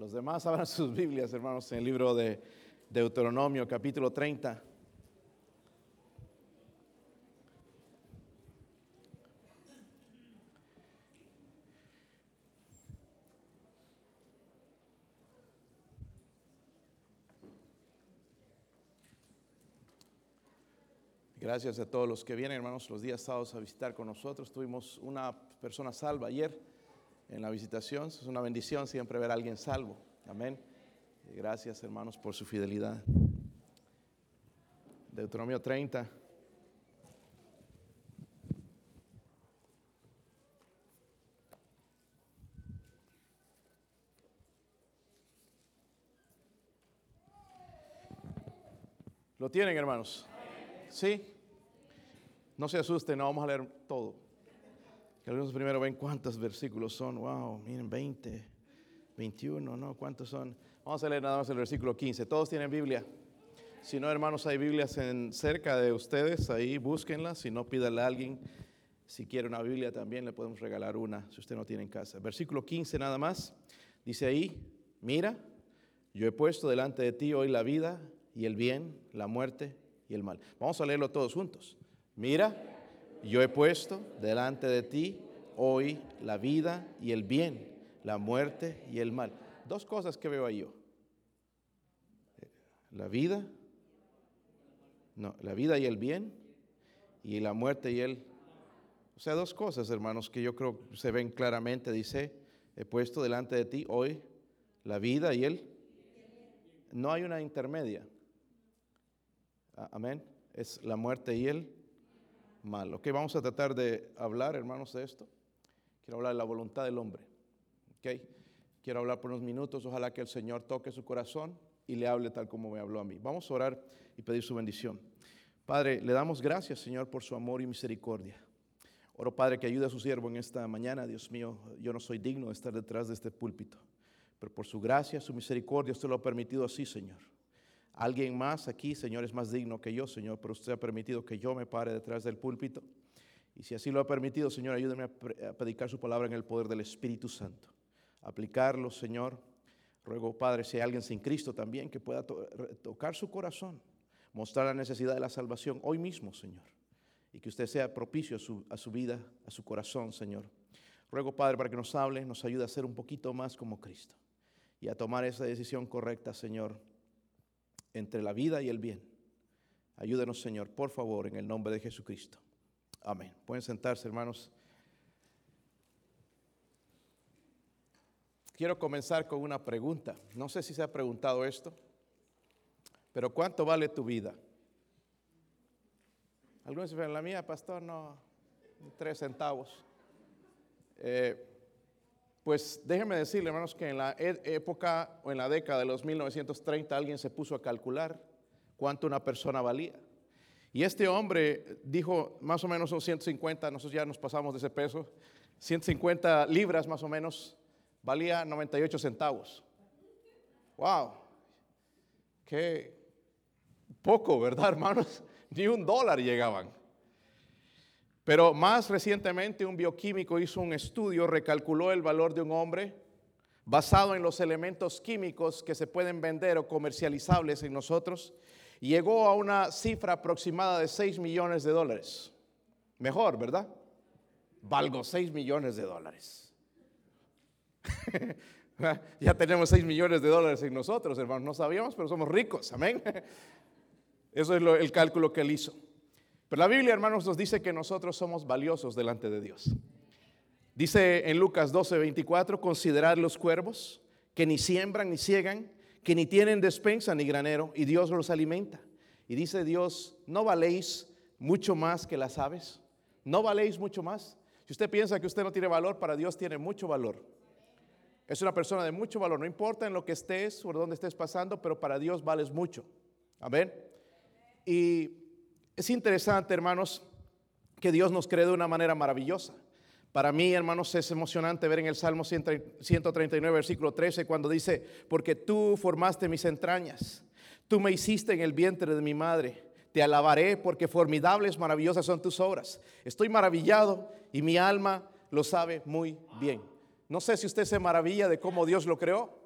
Los demás abran sus Biblias, hermanos, en el libro de Deuteronomio, capítulo 30. Gracias a todos los que vienen, hermanos, los días sábados a visitar con nosotros. Tuvimos una persona salva ayer en la visitación. Es una bendición siempre ver a alguien salvo. Amén. Gracias, hermanos, por su fidelidad. Deuteronomio 30. ¿Lo tienen, hermanos? ¿Sí? No se asusten, no vamos a leer todo. Algunos primero ven cuántos versículos son. Wow, miren, 20, 21, ¿no? ¿Cuántos son? Vamos a leer nada más el versículo 15. ¿Todos tienen Biblia? Si no, hermanos, hay Biblias en, cerca de ustedes, ahí búsquenlas. Si no, pídale a alguien. Si quiere una Biblia también le podemos regalar una, si usted no tiene en casa. Versículo 15 nada más. Dice ahí, mira, yo he puesto delante de ti hoy la vida y el bien, la muerte y el mal. Vamos a leerlo todos juntos. Mira, yo he puesto delante de ti hoy la vida y el bien, la muerte y el mal. Dos cosas que veo ahí yo. La vida, no, la vida y el bien y la muerte y el... O sea, dos cosas, hermanos, que yo creo se ven claramente. Dice, he puesto delante de ti hoy la vida y el... No hay una intermedia. Amén. Es la muerte y el mal. Ok, vamos a tratar de hablar, hermanos, de esto. Quiero hablar de la voluntad del hombre. Ok, quiero hablar por unos minutos. Ojalá que el Señor toque su corazón y le hable tal como me habló a mí. Vamos a orar y pedir su bendición. Padre, le damos gracias, Señor, por su amor y misericordia. Oro, Padre, que ayude a su siervo en esta mañana. Dios mío, yo no soy digno de estar detrás de este púlpito, pero por su gracia, su misericordia, usted lo ha permitido así, Señor. Alguien más aquí, Señor, es más digno que yo, Señor, pero usted ha permitido que yo me pare detrás del púlpito. Y si así lo ha permitido, Señor, ayúdame a predicar su palabra en el poder del Espíritu Santo. Aplicarlo, Señor. Ruego, Padre, si hay alguien sin Cristo también, que pueda tocar su corazón, mostrar la necesidad de la salvación hoy mismo, Señor. Y que usted sea propicio a su, a su vida, a su corazón, Señor. Ruego, Padre, para que nos hable, nos ayude a ser un poquito más como Cristo y a tomar esa decisión correcta, Señor entre la vida y el bien. Ayúdenos, Señor, por favor, en el nombre de Jesucristo. Amén. Pueden sentarse, hermanos. Quiero comenzar con una pregunta. No sé si se ha preguntado esto, pero ¿cuánto vale tu vida? Algunos dicen, la mía, pastor, no, tres centavos. Eh, pues déjenme decirle, hermanos, que en la e-, época o en la década de los 1930 alguien se puso a calcular cuánto una persona valía. Y este hombre dijo más o menos son 150, nosotros ya nos pasamos de ese peso, 150 libras más o menos, valía 98 centavos. ¡Wow! Qué poco, ¿verdad, hermanos? Ni un dólar llegaban. Pero más recientemente un bioquímico hizo un estudio, recalculó el valor de un hombre basado en los elementos químicos que se pueden vender o comercializables en nosotros y llegó a una cifra aproximada de 6 millones de dólares. Mejor, ¿verdad? Valgo 6 millones de dólares. ya tenemos 6 millones de dólares en nosotros, hermanos. No sabíamos, pero somos ricos. Amén. Eso es el cálculo que él hizo. Pero la Biblia, hermanos, nos dice que nosotros somos valiosos delante de Dios. Dice en Lucas 12, 24, considerad los cuervos que ni siembran ni ciegan, que ni tienen despensa ni granero, y Dios los alimenta. Y dice Dios, ¿no valéis mucho más que las aves? ¿No valéis mucho más? Si usted piensa que usted no tiene valor, para Dios tiene mucho valor. Es una persona de mucho valor, no importa en lo que estés o dónde estés pasando, pero para Dios vales mucho. Amén. Y es interesante, hermanos, que Dios nos cree de una manera maravillosa. Para mí, hermanos, es emocionante ver en el Salmo 139, versículo 13, cuando dice, porque tú formaste mis entrañas, tú me hiciste en el vientre de mi madre, te alabaré porque formidables, maravillosas son tus obras. Estoy maravillado y mi alma lo sabe muy bien. No sé si usted se maravilla de cómo Dios lo creó.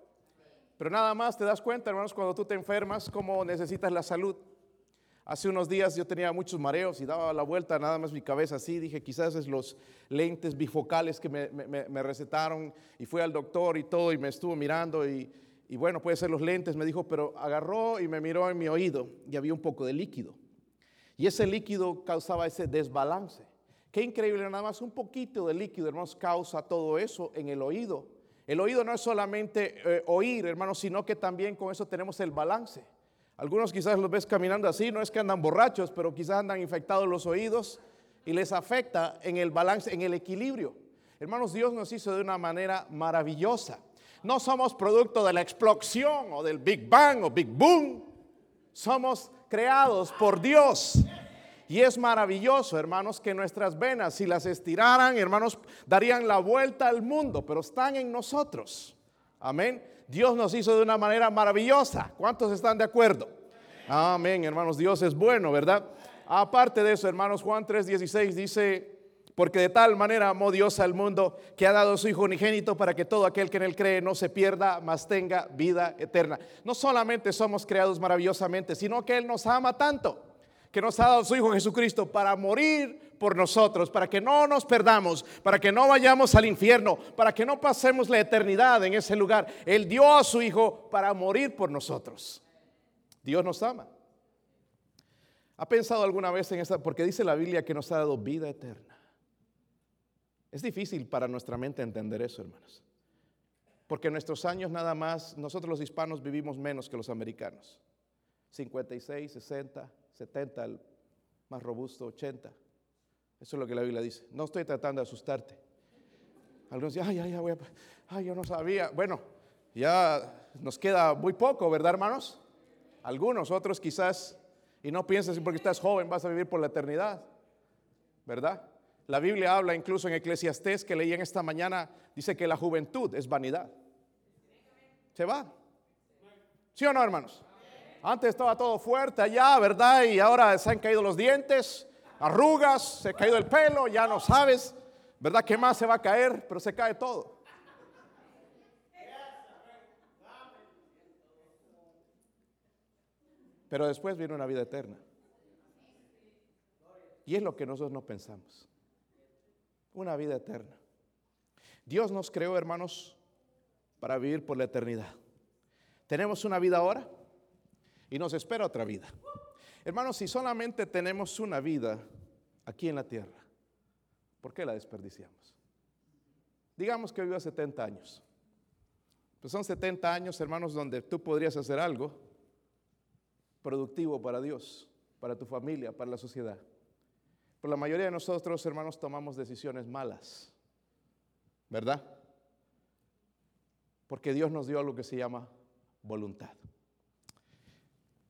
Pero nada más te das cuenta, hermanos, cuando tú te enfermas, cómo necesitas la salud. Hace unos días yo tenía muchos mareos y daba la vuelta nada más mi cabeza así. Dije, quizás es los lentes bifocales que me, recetaron. Y fui al doctor y todo y me estuvo mirando. Y, y bueno, puede ser los lentes. Me dijo, pero agarró y me miró en mi oído y había un poco de líquido. Y ese líquido causaba ese desbalance. Qué increíble, nada más un poquito de líquido, hermanos, causa todo eso en el oído. El oído no es solamente eh, oír, hermanos, sino que también con eso tenemos el balance. Algunos quizás los ves caminando así, no es que andan borrachos, pero quizás andan infectados los oídos y les afecta en el balance, en el equilibrio. Hermanos, Dios nos hizo de una manera maravillosa. No somos producto de la explosión o del Big Bang o Big Boom. Somos creados por Dios. Y es maravilloso, hermanos, que nuestras venas, si las estiraran, hermanos, darían la vuelta al mundo, pero están en nosotros. Amén. Dios nos hizo de una manera maravillosa. ¿Cuántos están de acuerdo? Amén, hermanos. Dios es bueno, ¿verdad? Aparte de eso, hermanos, Juan 3:16 dice, porque de tal manera amó Dios al mundo que ha dado su Hijo unigénito para que todo aquel que en él cree no se pierda, mas tenga vida eterna. No solamente somos creados maravillosamente, sino que Él nos ama tanto, que nos ha dado su Hijo Jesucristo para morir por nosotros, para que no nos perdamos, para que no vayamos al infierno, para que no pasemos la eternidad en ese lugar. Él dio a su Hijo para morir por nosotros. Dios nos ama. ¿Ha pensado alguna vez en esa? Porque dice la Biblia que nos ha dado vida eterna. Es difícil para nuestra mente entender eso, hermanos. Porque nuestros años nada más, nosotros los hispanos vivimos menos que los americanos. 56, 60, 70, el más robusto, 80. Eso es lo que la Biblia dice. No estoy tratando de asustarte. Algunos dicen, ay, ay, ay, ay, yo no sabía. Bueno, ya nos queda muy poco, ¿verdad, hermanos? Algunos, otros quizás, y no pienses porque estás joven vas a vivir por la eternidad, ¿verdad? La Biblia habla incluso en Eclesiastés que leí en esta mañana, dice que la juventud es vanidad. Se va. ¿Sí o no, hermanos? Antes estaba todo fuerte allá, ¿verdad? Y ahora se han caído los dientes arrugas, se ha caído el pelo, ya no sabes, ¿verdad? ¿Qué más se va a caer? Pero se cae todo. Pero después viene una vida eterna. Y es lo que nosotros no pensamos. Una vida eterna. Dios nos creó, hermanos, para vivir por la eternidad. Tenemos una vida ahora y nos espera otra vida. Hermanos, si solamente tenemos una vida aquí en la tierra, ¿por qué la desperdiciamos? Digamos que viva 70 años. Pues son 70 años, hermanos, donde tú podrías hacer algo productivo para Dios, para tu familia, para la sociedad. Pero la mayoría de nosotros, hermanos, tomamos decisiones malas, ¿verdad? Porque Dios nos dio algo que se llama voluntad.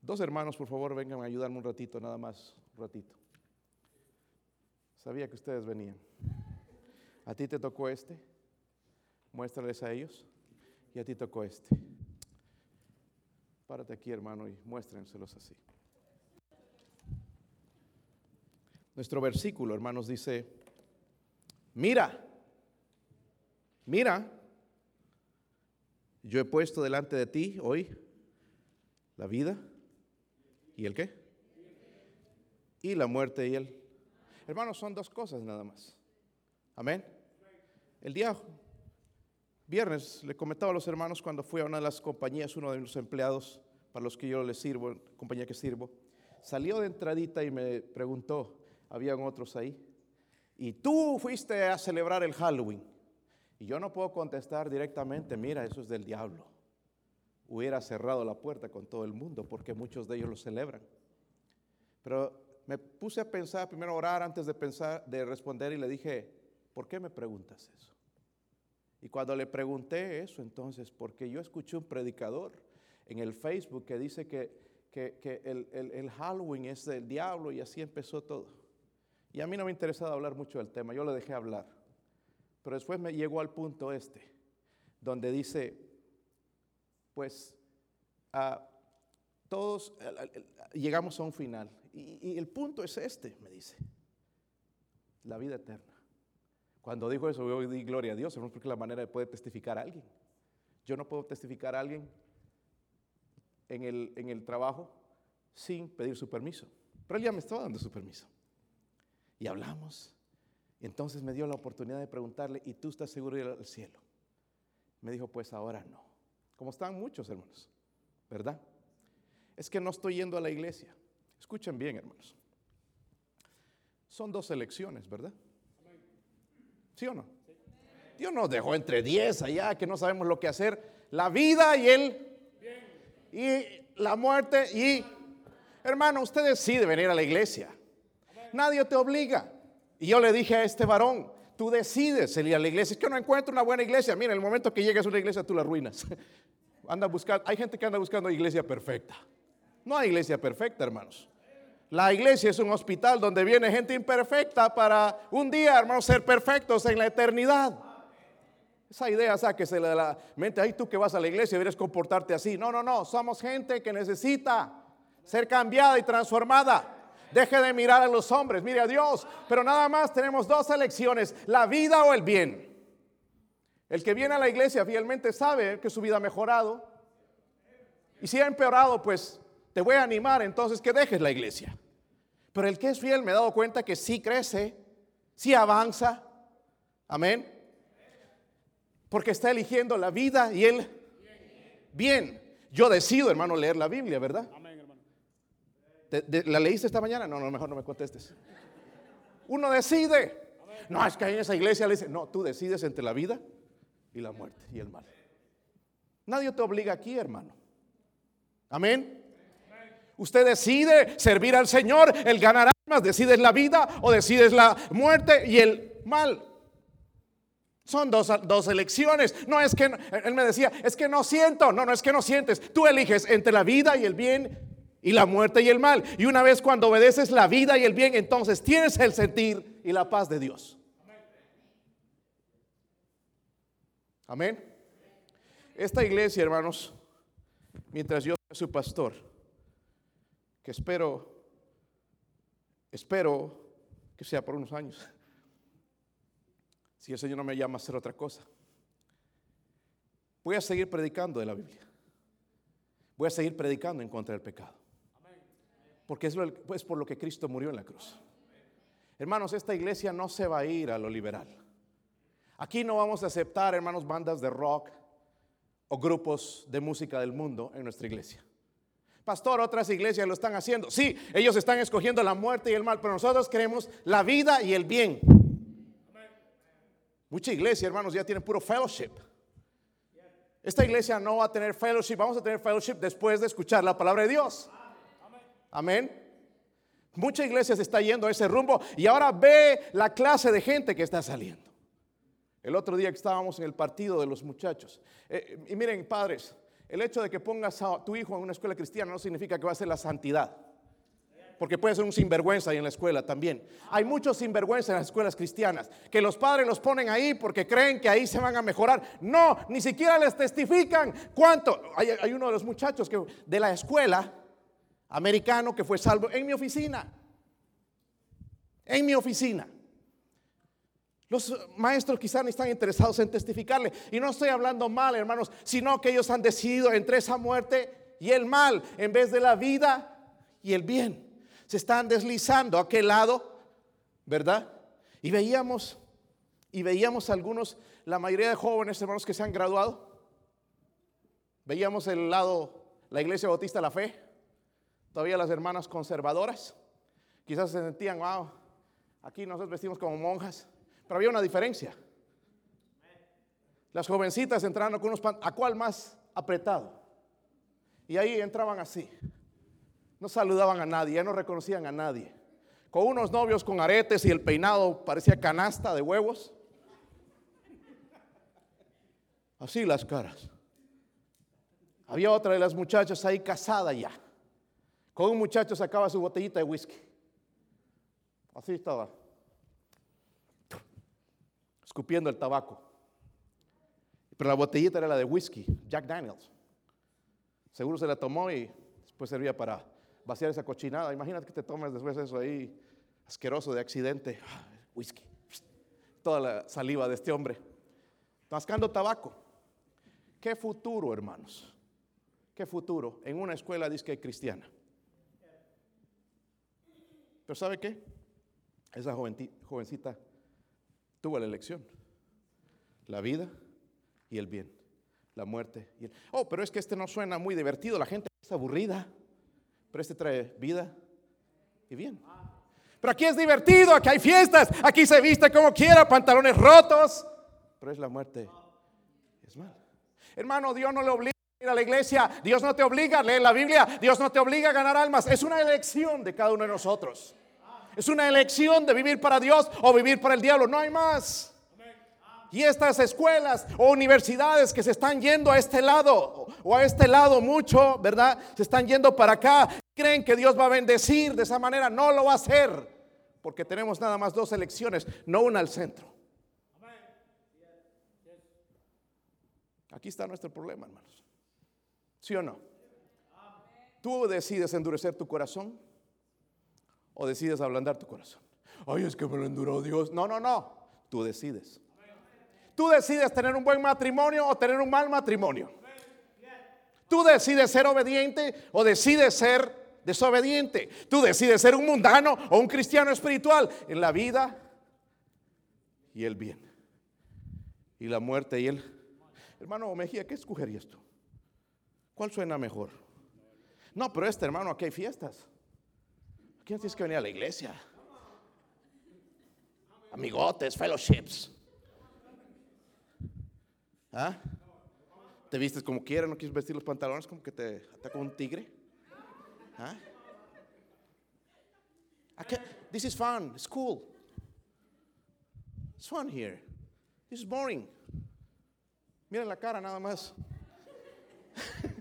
Dos hermanos, por favor, vengan a ayudarme un ratito, nada más, un ratito. Sabía que ustedes venían. A ti te tocó este, muéstrales a ellos, y a ti tocó este. Párate aquí, hermano, y muéstrenselos así. Nuestro versículo, hermanos, dice, mira, mira, yo he puesto delante de ti hoy la vida ¿Y el qué? Y la muerte y el... Hermanos, son dos cosas nada más. Amén. El día viernes le comentaba a los hermanos cuando fui a una de las compañías, uno de los empleados para los que yo les sirvo, compañía que sirvo, salió de entradita y me preguntó, habían otros ahí, y tú fuiste a celebrar el Halloween. Y yo no puedo contestar directamente, mira, eso es del diablo hubiera cerrado la puerta con todo el mundo, porque muchos de ellos lo celebran. Pero me puse a pensar, primero a orar antes de pensar, de responder y le dije, ¿por qué me preguntas eso? Y cuando le pregunté eso, entonces, porque yo escuché un predicador en el Facebook que dice que, el, el, Halloween es del diablo y así empezó todo. Y a mí no me interesaba hablar mucho del tema, yo le dejé hablar. Pero después me llegó al punto este, donde dice, pues todos llegamos a un final. Y, el punto es este, me dice, la vida eterna. Cuando dijo eso, yo di gloria a Dios, porque es la manera de poder testificar a alguien. Yo no puedo testificar a alguien en el, en el trabajo sin pedir su permiso. Pero él ya me estaba dando su permiso. Y hablamos. Entonces me dio la oportunidad de preguntarle, ¿y tú estás seguro de ir al cielo? Me dijo, pues ahora no. Como están muchos hermanos, ¿verdad? Es que no estoy yendo a la iglesia. Escuchen bien, hermanos. Son dos elecciones, ¿verdad? ¿Sí o no? Dios nos dejó entre diez allá que no sabemos lo que hacer. La vida y el y la muerte y hermano, usted decide venir a la iglesia. Nadie te obliga. Y yo le dije a este varón, tú decides ir a la iglesia. Es que no encuentro una buena iglesia. Mira, el momento que llegues a una iglesia tú la arruinas. Anda buscando, hay gente que anda buscando iglesia perfecta. No hay iglesia perfecta, hermanos. La iglesia es un hospital donde viene gente imperfecta para un día, hermanos, ser perfectos en la eternidad. Esa idea sáquese de la mente, ahí tú que vas a la iglesia deberías comportarte así. No, no, no, somos gente que necesita ser cambiada y transformada. Deje de mirar a los hombres, mire a Dios. Pero nada más tenemos dos elecciones, la vida o el bien. El que viene a la iglesia fielmente sabe que su vida ha mejorado. Y si ha empeorado, pues te voy a animar entonces que dejes la iglesia. Pero el que es fiel me he dado cuenta que sí crece, sí avanza. Amén. Porque está eligiendo la vida y el bien. Yo decido, hermano, leer la Biblia, ¿verdad? Amén, hermano. ¿La leíste esta mañana? No, no, mejor no me contestes. Uno decide. No, es que en esa iglesia le dice, no, tú decides entre la vida y la muerte y el mal. Nadie te obliga aquí, hermano. Amén. Usted decide servir al Señor, el ganar almas, decides la vida o decides la muerte y el mal. Son dos, dos, elecciones. No es que, él me decía, es que no siento. No, no es que no sientes. Tú eliges entre la vida y el bien y la muerte y el mal. Y una vez cuando obedeces la vida y el bien, entonces tienes el sentir y la paz de Dios. Amén. Esta iglesia, hermanos, mientras yo soy su pastor, que espero, espero que sea por unos años, si el Señor no me llama a hacer otra cosa, voy a seguir predicando de la Biblia. Voy a seguir predicando en contra del pecado. Porque es, es por lo que Cristo murió en la cruz. Hermanos, esta iglesia no se va a ir a lo liberal. Aquí no vamos a aceptar, hermanos, bandas de rock o grupos de música del mundo en nuestra iglesia. Pastor, otras iglesias lo están haciendo. Sí, ellos están escogiendo la muerte y el mal, pero nosotros queremos la vida y el bien. Mucha iglesia, hermanos, ya tiene puro fellowship. Esta iglesia no va a tener fellowship, vamos a tener fellowship después de escuchar la palabra de Dios. Amén. Mucha iglesia se está yendo a ese rumbo y ahora ve la clase de gente que está saliendo. El otro día que estábamos en el partido de los muchachos. Eh, y miren, padres, el hecho de que pongas a tu hijo en una escuela cristiana no significa que va a ser la santidad. Porque puede ser un sinvergüenza ahí en la escuela también. Hay muchos sinvergüenza en las escuelas cristianas. Que los padres los ponen ahí porque creen que ahí se van a mejorar. No, ni siquiera les testifican cuánto. Hay, hay uno de los muchachos que, de la escuela americano que fue salvo en mi oficina. En mi oficina. Los maestros quizás no están interesados en testificarle. Y no estoy hablando mal, hermanos, sino que ellos han decidido entre esa muerte y el mal, en vez de la vida y el bien. Se están deslizando a aquel lado, ¿verdad? Y veíamos, y veíamos algunos, la mayoría de jóvenes, hermanos, que se han graduado. Veíamos el lado, la iglesia bautista la fe. Todavía las hermanas conservadoras. Quizás se sentían, wow, aquí nosotros vestimos como monjas. Pero había una diferencia. Las jovencitas entraron con unos pantalones, ¿a cuál más apretado? Y ahí entraban así. No saludaban a nadie, ya no reconocían a nadie. Con unos novios con aretes y el peinado parecía canasta de huevos. Así las caras. Había otra de las muchachas ahí casada ya. Con un muchacho sacaba su botellita de whisky. Así estaba escupiendo el tabaco. Pero la botellita era la de whisky, Jack Daniels. Seguro se la tomó y después servía para vaciar esa cochinada. Imagínate que te tomes después eso ahí, asqueroso de accidente. Ah, whisky. Toda la saliva de este hombre. Mascando tabaco. ¿Qué futuro, hermanos? ¿Qué futuro? En una escuela disque cristiana. Pero ¿sabe qué? Esa jovencita tuvo la elección. La vida y el bien. La muerte y el... Oh, pero es que este no suena muy divertido. La gente está aburrida. Pero este trae vida y bien. Pero aquí es divertido, aquí hay fiestas, aquí se viste como quiera, pantalones rotos. Pero es la muerte. Es mal. Hermano, Dios no le obliga a ir a la iglesia. Dios no te obliga a leer la Biblia. Dios no te obliga a ganar almas. Es una elección de cada uno de nosotros. Es una elección de vivir para Dios o vivir para el diablo. No hay más. Y estas escuelas o universidades que se están yendo a este lado o a este lado mucho, ¿verdad? Se están yendo para acá. Creen que Dios va a bendecir de esa manera. No lo va a hacer. Porque tenemos nada más dos elecciones, no una al centro. Aquí está nuestro problema, hermanos. ¿Sí o no? Tú decides endurecer tu corazón o decides ablandar tu corazón. Ay, es que me lo enduró Dios. No, no, no. Tú decides. Tú decides tener un buen matrimonio o tener un mal matrimonio. Tú decides ser obediente o decides ser desobediente. Tú decides ser un mundano o un cristiano espiritual en la vida y el bien. Y la muerte y el... Hermano Mejía, ¿qué escogerías tú? ¿Cuál suena mejor? No, pero este hermano, aquí hay fiestas. ¿Quién tienes que venir a la iglesia? Amigotes, fellowships. ¿Ah? ¿Te vistes como quieras? ¿No quieres vestir los pantalones como que te ataca un tigre? ¿Ah? This is fun. It's cool. It's fun here. This is boring. Miren la cara nada más.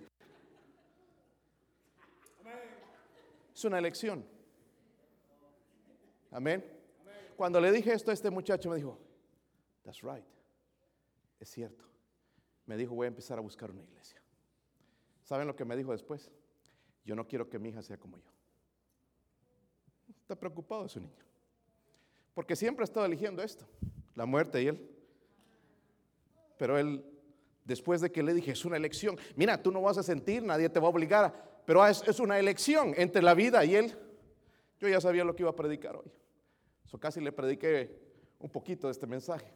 es una elección. Amén. Cuando le dije esto a este muchacho, me dijo, That's right. Es cierto. Me dijo, voy a empezar a buscar una iglesia. ¿Saben lo que me dijo después? Yo no quiero que mi hija sea como yo. Está preocupado su niño. Porque siempre ha estado eligiendo esto, la muerte y él. Pero él, después de que le dije, es una elección, mira, tú no vas a sentir, nadie te va a obligar, pero es, es una elección entre la vida y él. Yo ya sabía lo que iba a predicar hoy casi le prediqué un poquito de este mensaje.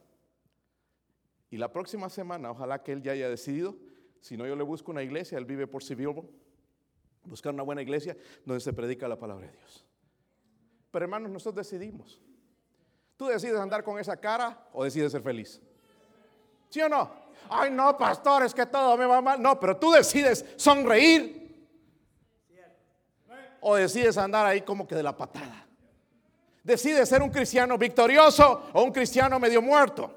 Y la próxima semana, ojalá que él ya haya decidido, si no yo le busco una iglesia, él vive por Civilbo, buscar una buena iglesia donde se predica la palabra de Dios. Pero hermanos, nosotros decidimos. ¿Tú decides andar con esa cara o decides ser feliz? ¿Sí o no? Ay, no, pastor, es que todo me va mal. No, pero tú decides sonreír o decides andar ahí como que de la patada decide ser un cristiano victorioso o un cristiano medio muerto.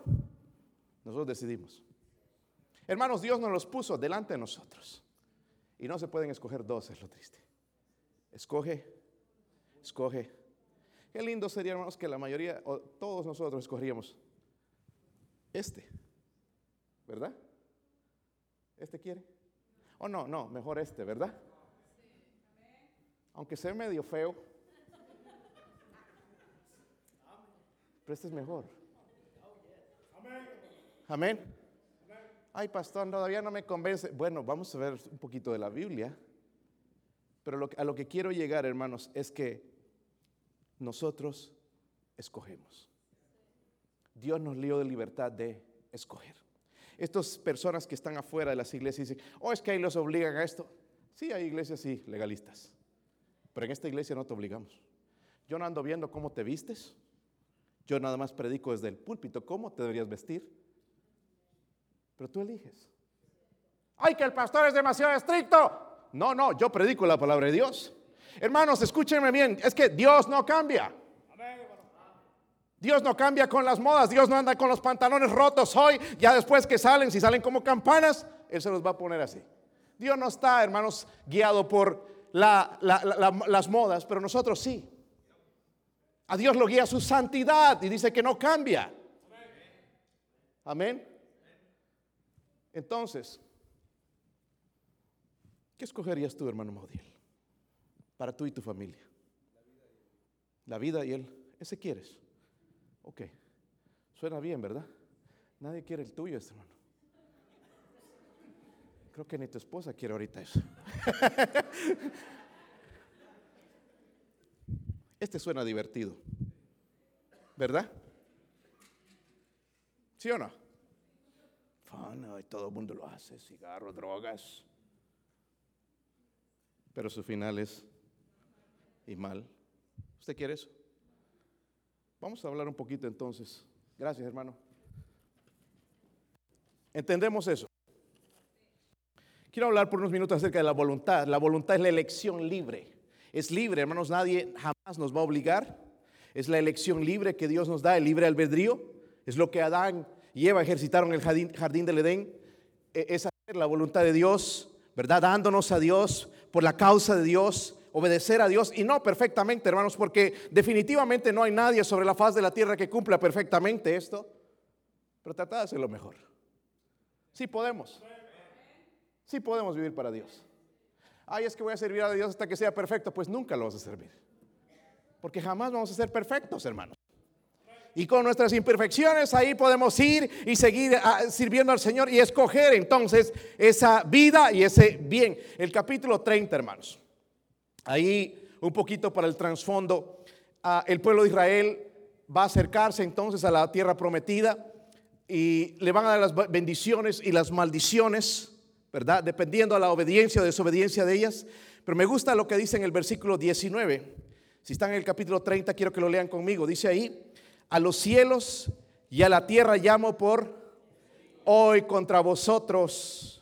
Nosotros decidimos. Hermanos, Dios nos los puso delante de nosotros. Y no se pueden escoger dos, es lo triste. Escoge, escoge. Qué lindo sería, hermanos, que la mayoría, o todos nosotros escogeríamos este. ¿Verdad? ¿Este quiere? O no, no, mejor este, ¿verdad? Aunque sea medio feo. Este es mejor. Amén. Ay, pastor, todavía no me convence. Bueno, vamos a ver un poquito de la Biblia. Pero a lo que quiero llegar, hermanos, es que nosotros escogemos. Dios nos dio de libertad de escoger. Estas personas que están afuera de las iglesias dicen, oh, es que ahí los obligan a esto. Sí, hay iglesias, sí, legalistas. Pero en esta iglesia no te obligamos. Yo no ando viendo cómo te vistes. Yo nada más predico desde el púlpito cómo te deberías vestir. Pero tú eliges. Ay, que el pastor es demasiado estricto. No, no, yo predico la palabra de Dios. Hermanos, escúchenme bien, es que Dios no cambia. Dios no cambia con las modas, Dios no anda con los pantalones rotos hoy, ya después que salen, si salen como campanas, Él se los va a poner así. Dios no está, hermanos, guiado por las modas, pero nosotros sí. A Dios lo guía su santidad y dice que no cambia. Amén. Entonces, ¿qué escogerías tú, hermano Maudiel? Para tú y tu familia. La vida y él. Ese quieres. Ok. Suena bien, ¿verdad? Nadie quiere el tuyo, este hermano. Creo que ni tu esposa quiere ahorita eso. Este suena divertido, ¿verdad? ¿Sí o no? Y todo el mundo lo hace, cigarros, drogas. Pero su final es y mal. ¿Usted quiere eso? Vamos a hablar un poquito entonces. Gracias, hermano. ¿Entendemos eso? Quiero hablar por unos minutos acerca de la voluntad. La voluntad es la elección libre. Es libre, hermanos, nadie jamás nos va a obligar. Es la elección libre que Dios nos da, el libre albedrío. Es lo que Adán y Eva ejercitaron en el jardín, del Edén. E, es hacer la voluntad de Dios, ¿verdad? Dándonos a Dios por la causa de Dios, obedecer a Dios y no perfectamente, hermanos, porque definitivamente no hay nadie sobre la faz de la tierra que cumpla perfectamente esto. Pero trata de hacerlo mejor. Sí podemos. Sí podemos vivir para Dios. Ay, es que voy a servir a Dios hasta que sea perfecto. Pues nunca lo vas a servir. Porque jamás vamos a ser perfectos, hermanos. Y con nuestras imperfecciones ahí podemos ir y seguir ah, sirviendo al Señor y escoger entonces esa vida y ese bien. El capítulo 30, hermanos. Ahí un poquito para el trasfondo. Ah, el pueblo de Israel va a acercarse entonces a la tierra prometida y le van a dar las bendiciones y las maldiciones. ¿Verdad? Dependiendo a la obediencia o desobediencia de ellas. Pero me gusta lo que dice en el versículo 19. Si están en el capítulo 30, quiero que lo lean conmigo. Dice ahí, a los cielos y a la tierra llamo por hoy contra vosotros,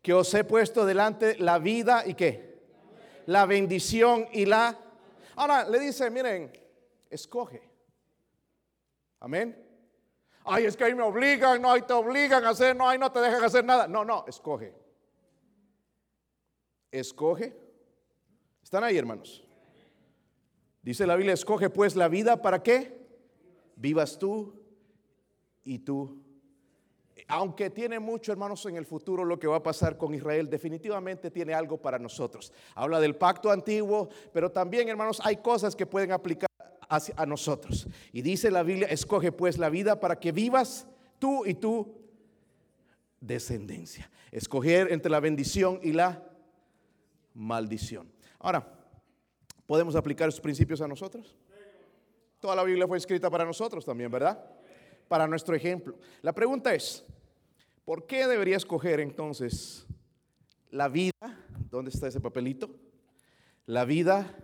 que os he puesto delante la vida y qué? La bendición y la... Ahora le dice, miren, escoge. Amén. Ay, es que ahí me obligan, no, ahí te obligan a hacer, no, ahí no te dejan hacer nada. No, no, escoge escoge. ¿Están ahí, hermanos? Dice la Biblia, escoge pues la vida para qué? Vivas tú y tú. Aunque tiene mucho, hermanos, en el futuro lo que va a pasar con Israel, definitivamente tiene algo para nosotros. Habla del pacto antiguo, pero también, hermanos, hay cosas que pueden aplicar a nosotros. Y dice la Biblia, escoge pues la vida para que vivas tú y tu descendencia. Escoger entre la bendición y la maldición. Ahora, ¿podemos aplicar esos principios a nosotros? Toda la Biblia fue escrita para nosotros también, ¿verdad? Para nuestro ejemplo. La pregunta es, ¿por qué debería escoger entonces la vida? ¿Dónde está ese papelito? La vida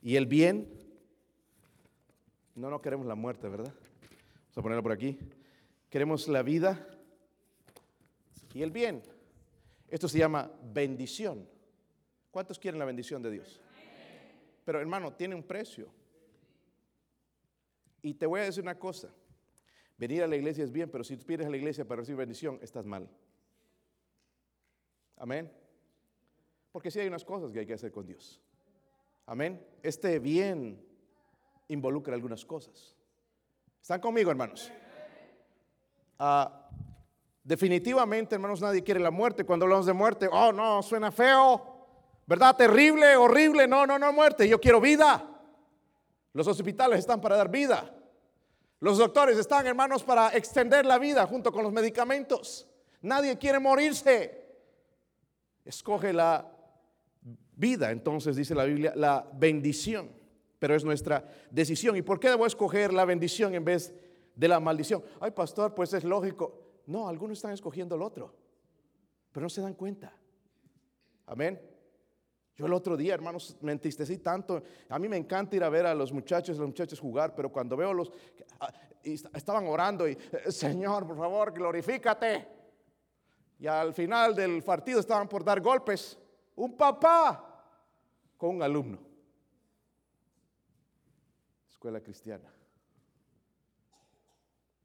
y el bien. No, no queremos la muerte, ¿verdad? Vamos a ponerlo por aquí. Queremos la vida y el bien. Esto se llama bendición. ¿Cuántos quieren la bendición de Dios? Pero hermano, tiene un precio. Y te voy a decir una cosa. Venir a la iglesia es bien, pero si tú vienes a la iglesia para recibir bendición, estás mal. Amén. Porque sí hay unas cosas que hay que hacer con Dios. Amén. Este bien involucra algunas cosas. ¿Están conmigo, hermanos? Ah, definitivamente, hermanos, nadie quiere la muerte. Cuando hablamos de muerte, oh no, suena feo. ¿Verdad? Terrible, horrible. No, no, no muerte. Yo quiero vida. Los hospitales están para dar vida. Los doctores están, hermanos, para extender la vida junto con los medicamentos. Nadie quiere morirse. Escoge la vida, entonces dice la Biblia, la bendición. Pero es nuestra decisión. ¿Y por qué debo escoger la bendición en vez de la maldición? Ay, pastor, pues es lógico. No, algunos están escogiendo el otro, pero no se dan cuenta. Amén. Yo el otro día, hermanos, me entristecí tanto. A mí me encanta ir a ver a los muchachos, los muchachos jugar, pero cuando veo los, ah, estaban orando y, eh, Señor, por favor, glorifícate. Y al final del partido estaban por dar golpes. Un papá con un alumno. Escuela cristiana.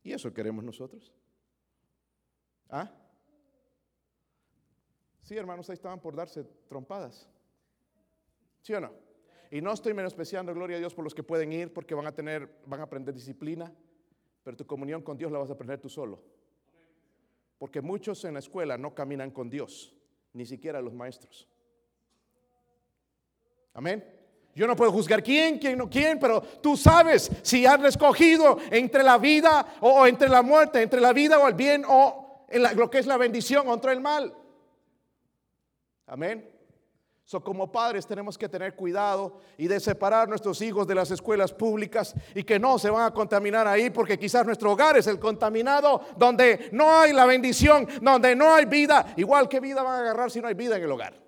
¿Y eso queremos nosotros? ¿Ah? Sí, hermanos, ahí estaban por darse trompadas. ¿Sí o no? Y no estoy menospreciando, gloria a Dios, por los que pueden ir porque van a tener, van a aprender disciplina, pero tu comunión con Dios la vas a aprender tú solo. Porque muchos en la escuela no caminan con Dios, ni siquiera los maestros. Amén. Yo no puedo juzgar quién, quién no quién, pero tú sabes si han escogido entre la vida o, entre la muerte, entre la vida o el bien o en lo que es la bendición o entre el mal. Amén. So, como padres tenemos que tener cuidado y de separar nuestros hijos de las escuelas públicas y que no se van a contaminar ahí porque quizás nuestro hogar es el contaminado donde no hay la bendición, donde no hay vida. Igual que vida van a agarrar si no hay vida en el hogar.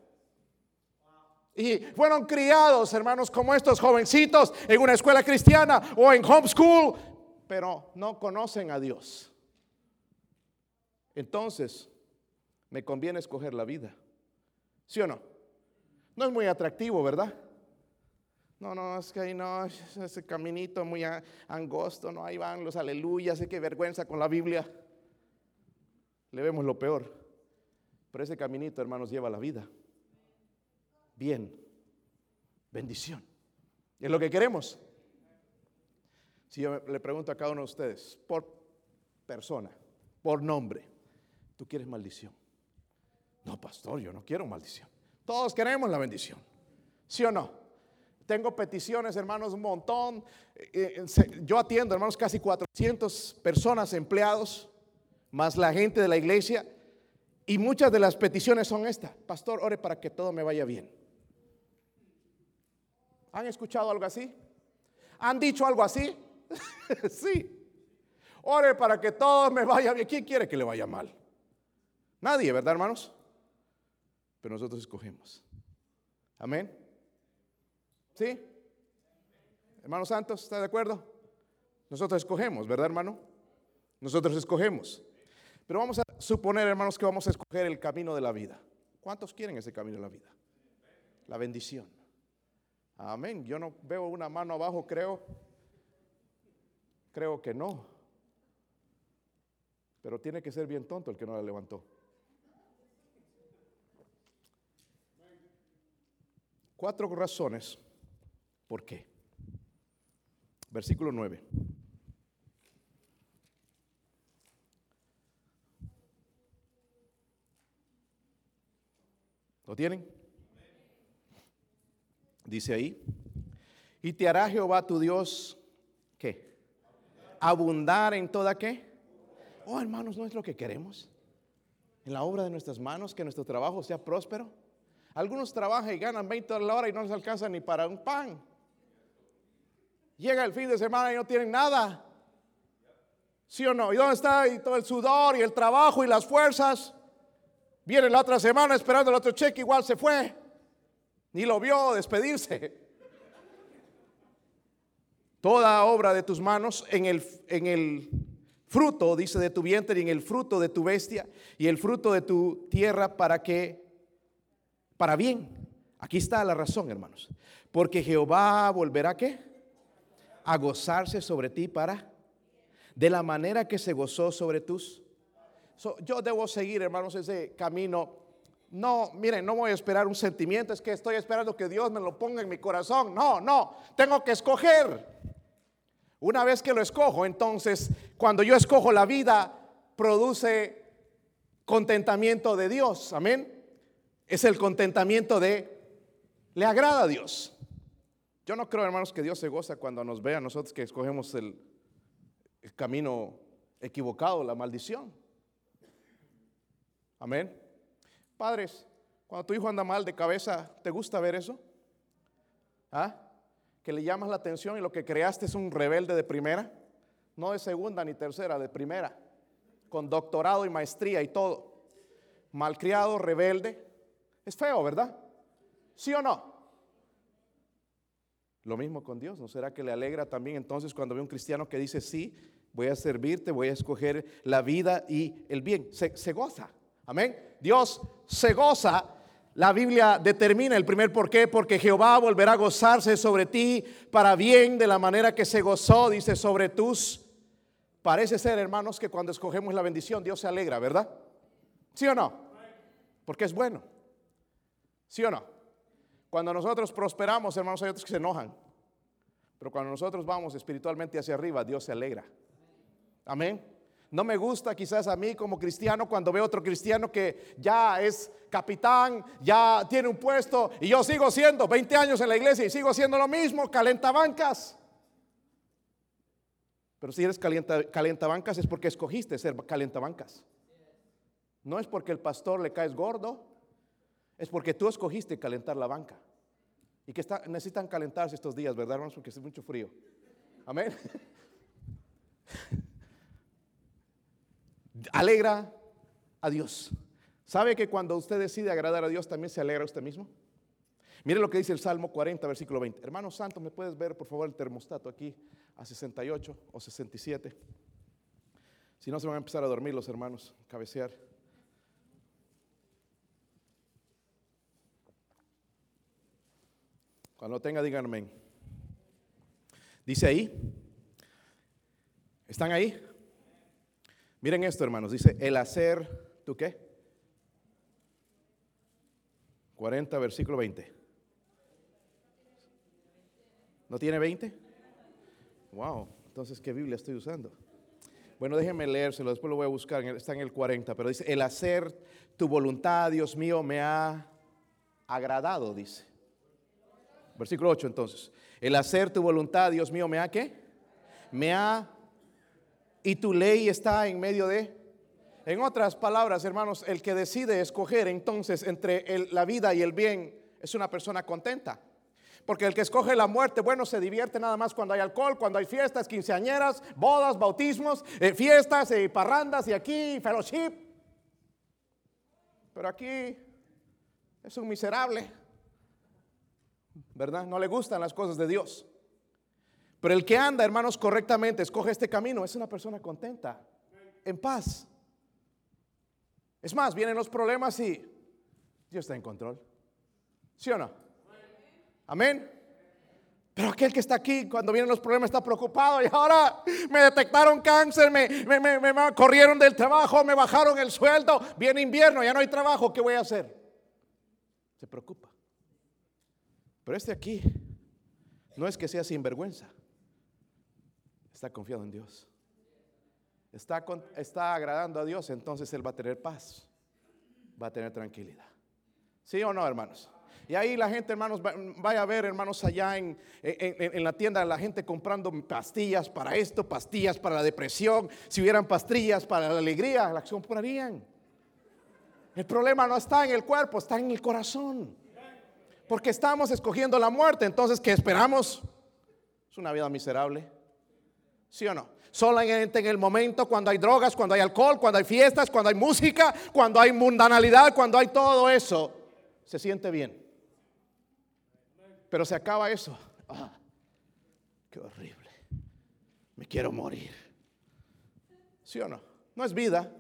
Y fueron criados, hermanos, como estos jovencitos en una escuela cristiana o en homeschool, pero no conocen a Dios. Entonces, me conviene escoger la vida. ¿Sí o no? No es muy atractivo, ¿verdad? No, no, es que ahí no, ese caminito muy angosto, no, ahí van los aleluyas, qué vergüenza con la Biblia. Le vemos lo peor. Pero ese caminito, hermanos, lleva la vida. Bien, bendición. Es lo que queremos. Si yo le pregunto a cada uno de ustedes, por persona, por nombre, ¿tú quieres maldición? No, pastor, yo no quiero maldición. Todos queremos la bendición. ¿Sí o no? Tengo peticiones, hermanos, un montón. Eh, eh, yo atiendo, hermanos, casi 400 personas empleados, más la gente de la iglesia. Y muchas de las peticiones son estas. Pastor, ore para que todo me vaya bien. ¿Han escuchado algo así? ¿Han dicho algo así? sí. Ore para que todo me vaya bien. ¿Quién quiere que le vaya mal? Nadie, ¿verdad, hermanos? Pero nosotros escogemos. Amén. ¿Sí? Hermanos santos, ¿está de acuerdo? Nosotros escogemos, ¿verdad, hermano? Nosotros escogemos. Pero vamos a suponer, hermanos, que vamos a escoger el camino de la vida. ¿Cuántos quieren ese camino de la vida? La bendición. Amén. Yo no veo una mano abajo, creo. Creo que no. Pero tiene que ser bien tonto el que no la levantó. Cuatro razones por qué. Versículo 9. ¿Lo tienen? Dice ahí, y te hará Jehová tu Dios, ¿qué? Abundar en toda qué? Oh, hermanos, ¿no es lo que queremos? En la obra de nuestras manos, que nuestro trabajo sea próspero. Algunos trabajan y ganan 20 dólares la hora y no les alcanza ni para un pan. Llega el fin de semana y no tienen nada. ¿Sí o no? ¿Y dónde está y todo el sudor y el trabajo y las fuerzas? Viene la otra semana esperando el otro cheque, igual se fue. Ni lo vio despedirse. Toda obra de tus manos en el, en el fruto, dice, de tu vientre y en el fruto de tu bestia y el fruto de tu tierra para que para bien. Aquí está la razón, hermanos. Porque Jehová volverá qué? A gozarse sobre ti para de la manera que se gozó sobre tus. yo debo seguir, hermanos, ese camino. No, miren, no voy a esperar un sentimiento, es que estoy esperando que Dios me lo ponga en mi corazón. No, no, tengo que escoger. Una vez que lo escojo, entonces, cuando yo escojo la vida, produce contentamiento de Dios. Amén es el contentamiento de, le agrada a Dios. Yo no creo, hermanos, que Dios se goza cuando nos ve a nosotros que escogemos el, el camino equivocado, la maldición. Amén. Padres, cuando tu hijo anda mal de cabeza, ¿te gusta ver eso? ¿Ah? Que le llamas la atención y lo que creaste es un rebelde de primera, no de segunda ni tercera, de primera, con doctorado y maestría y todo. Malcriado, rebelde, es feo, ¿verdad? ¿Sí o no? Lo mismo con Dios, ¿no será que le alegra también entonces cuando ve un cristiano que dice, sí, voy a servirte, voy a escoger la vida y el bien? Se, goza, amén. Dios se goza. La Biblia determina el primer por qué, porque Jehová volverá a gozarse sobre ti para bien de la manera que se gozó, dice, sobre tus. Parece ser, hermanos, que cuando escogemos la bendición, Dios se alegra, ¿verdad? ¿Sí o no? Porque es bueno. ¿Sí o no? Cuando nosotros prosperamos, hermanos, hay otros que se enojan. Pero cuando nosotros vamos espiritualmente hacia arriba, Dios se alegra. Amén. No me gusta quizás a mí como cristiano cuando veo otro cristiano que ya es capitán, ya tiene un puesto y yo sigo siendo 20 años en la iglesia y sigo siendo lo mismo, calentabancas. Pero si eres calentabancas es porque escogiste ser calentabancas. No es porque el pastor le caes gordo, Es porque tú escogiste calentar la banca. Y que necesitan calentarse estos días, ¿verdad, hermanos? Porque hace mucho frío. Amén. Alegra a Dios. ¿Sabe que cuando usted decide agradar a Dios también se alegra usted mismo? Mire lo que dice el Salmo 40, versículo 20. Hermano Santo, ¿me puedes ver por favor el termostato aquí a 68 o 67? Si no, se van a empezar a dormir los hermanos, cabecear. Cuando tenga, díganme. Dice ahí, ¿están ahí? Miren esto, hermanos. Dice, el hacer, ¿tú qué? 40, versículo 20. ¿No tiene 20? Wow, entonces, ¿qué Biblia estoy usando? Bueno, déjenme leérselo, después lo voy a buscar, está en el 40, pero dice, el hacer tu voluntad, Dios mío, me ha agradado, dice. Versículo 8 entonces, el hacer tu voluntad, Dios mío, me ha qué? Me ha... Y tu ley está en medio de... En otras palabras, hermanos, el que decide escoger entonces entre la vida y el bien es una persona contenta. Porque el que escoge la muerte, bueno, se divierte nada más cuando hay alcohol, cuando hay fiestas, quinceañeras, bodas, bautismos, eh, fiestas y parrandas y aquí fellowship. Pero aquí es un miserable, ¿verdad? No le gustan las cosas de Dios. Pero el que anda, hermanos, correctamente, escoge este camino, es una persona contenta, en paz. Es más, vienen los problemas y Dios está en control. ¿Sí o no? Amén. Pero aquel que está aquí cuando vienen los problemas está preocupado y ahora me detectaron cáncer, me, corrieron del trabajo, me bajaron el sueldo, viene invierno, ya no hay trabajo, ¿qué voy a hacer? Se preocupa. Pero este aquí no es que sea sinvergüenza, está confiado en Dios. Está, está agradando a Dios, entonces Él va a tener paz, va a tener tranquilidad. ¿Sí o no, hermanos? Y ahí la gente, hermanos, vaya a ver, hermanos, allá en, en, la tienda, la gente comprando pastillas para esto, pastillas para la depresión. Si hubieran pastillas para la alegría, la comprarían. El problema no está en el cuerpo, está en el corazón. Porque estamos escogiendo la muerte. Entonces, ¿qué esperamos? Es una vida miserable. ¿Sí o no? Solamente en el momento cuando hay drogas, cuando hay alcohol, cuando hay fiestas, cuando hay música, cuando hay mundanalidad, cuando hay todo eso, se siente bien. Pero se acaba eso. Ah, qué horrible. Me quiero morir. ¿Sí o no? No es vida,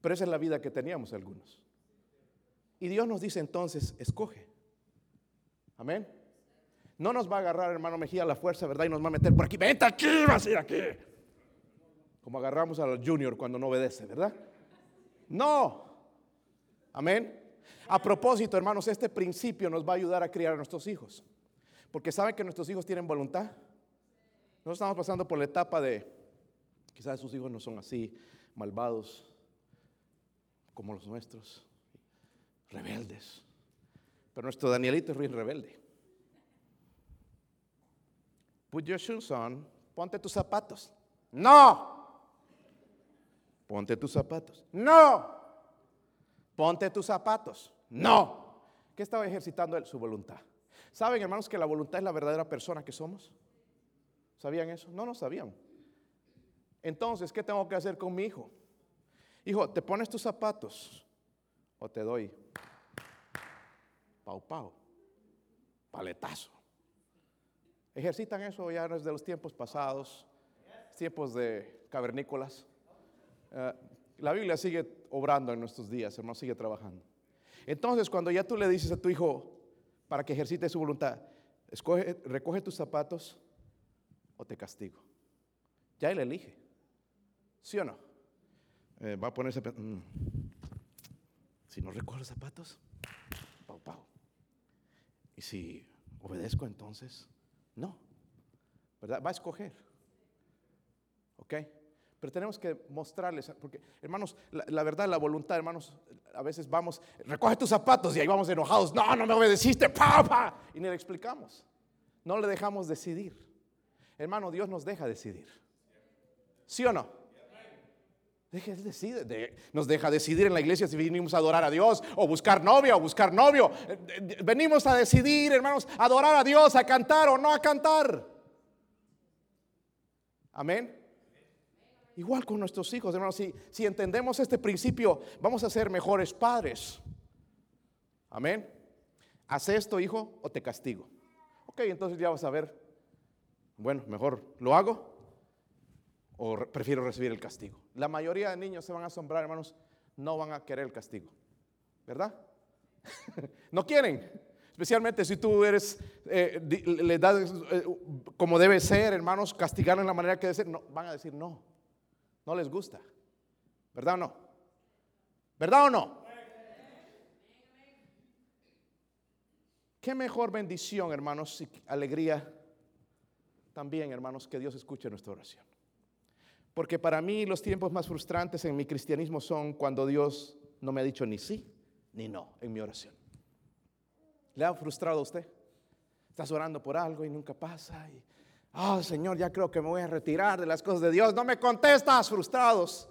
pero esa es la vida que teníamos algunos. Y Dios nos dice entonces, escoge. Amén. No nos va a agarrar, hermano Mejía, la fuerza, ¿verdad? Y nos va a meter por aquí. Vete aquí, vas a ir aquí. Como agarramos a los junior cuando no obedece, ¿verdad? No. Amén. A propósito, hermanos, este principio nos va a ayudar a criar a nuestros hijos. Porque saben que nuestros hijos tienen voluntad. Nosotros estamos pasando por la etapa de, quizás sus hijos no son así, malvados como los nuestros, rebeldes. Pero nuestro Danielito es rebelde. Put your shoes on, ponte tus zapatos. No. Ponte tus zapatos. No. Ponte tus zapatos. No. ¿Qué estaba ejercitando él? Su voluntad. ¿Saben, hermanos, que la voluntad es la verdadera persona que somos? ¿Sabían eso? No, no sabían. Entonces, ¿qué tengo que hacer con mi hijo? Hijo, ¿te pones tus zapatos o te doy pau pau, paletazo? ¿Ejercitan eso ya desde los tiempos pasados, tiempos de cavernícolas? Eh, la Biblia sigue obrando en nuestros días, hermano, sigue trabajando. Entonces, cuando ya tú le dices a tu hijo para que ejercite su voluntad, escoge, recoge tus zapatos o te castigo. Ya él elige. ¿Sí o no? Eh, va a ponerse. Mm, si no recoge los zapatos. Y si obedezco, entonces, no. ¿Verdad? Va a escoger. ¿Ok? Pero tenemos que mostrarles, porque hermanos, la, verdad, la voluntad, hermanos, a veces vamos, recoge tus zapatos y ahí vamos enojados, no, no me obedeciste, pa, y ni le explicamos. No le dejamos decidir. Hermano, Dios nos deja decidir. ¿Sí o no? Decide, nos deja decidir en la iglesia si venimos a adorar a Dios o buscar novia o buscar novio. Eh, venimos a decidir, hermanos, adorar a Dios, a cantar o no a cantar. Amén. Igual con nuestros hijos, hermanos, si, si entendemos este principio, vamos a ser mejores padres. Amén. Haz esto, hijo, o te castigo. Ok, entonces ya vas a ver, bueno, mejor lo hago o prefiero recibir el castigo. La mayoría de niños se van a asombrar, hermanos, no van a querer el castigo, ¿verdad? no quieren, especialmente si tú eres, eh, le das eh, como debe ser, hermanos, castigarlo en la manera que debe ser, no, van a decir no, no les gusta, ¿verdad o no? ¿Verdad o no? Qué mejor bendición, hermanos, y alegría también, hermanos, que Dios escuche nuestra oración. Porque para mí los tiempos más frustrantes en mi cristianismo son cuando Dios no me ha dicho ni sí ni no en mi oración. ¿Le ha frustrado a usted? Estás orando por algo y nunca pasa. Y, oh Señor, ya creo que me voy a retirar de las cosas de Dios. No me contestas, frustrados.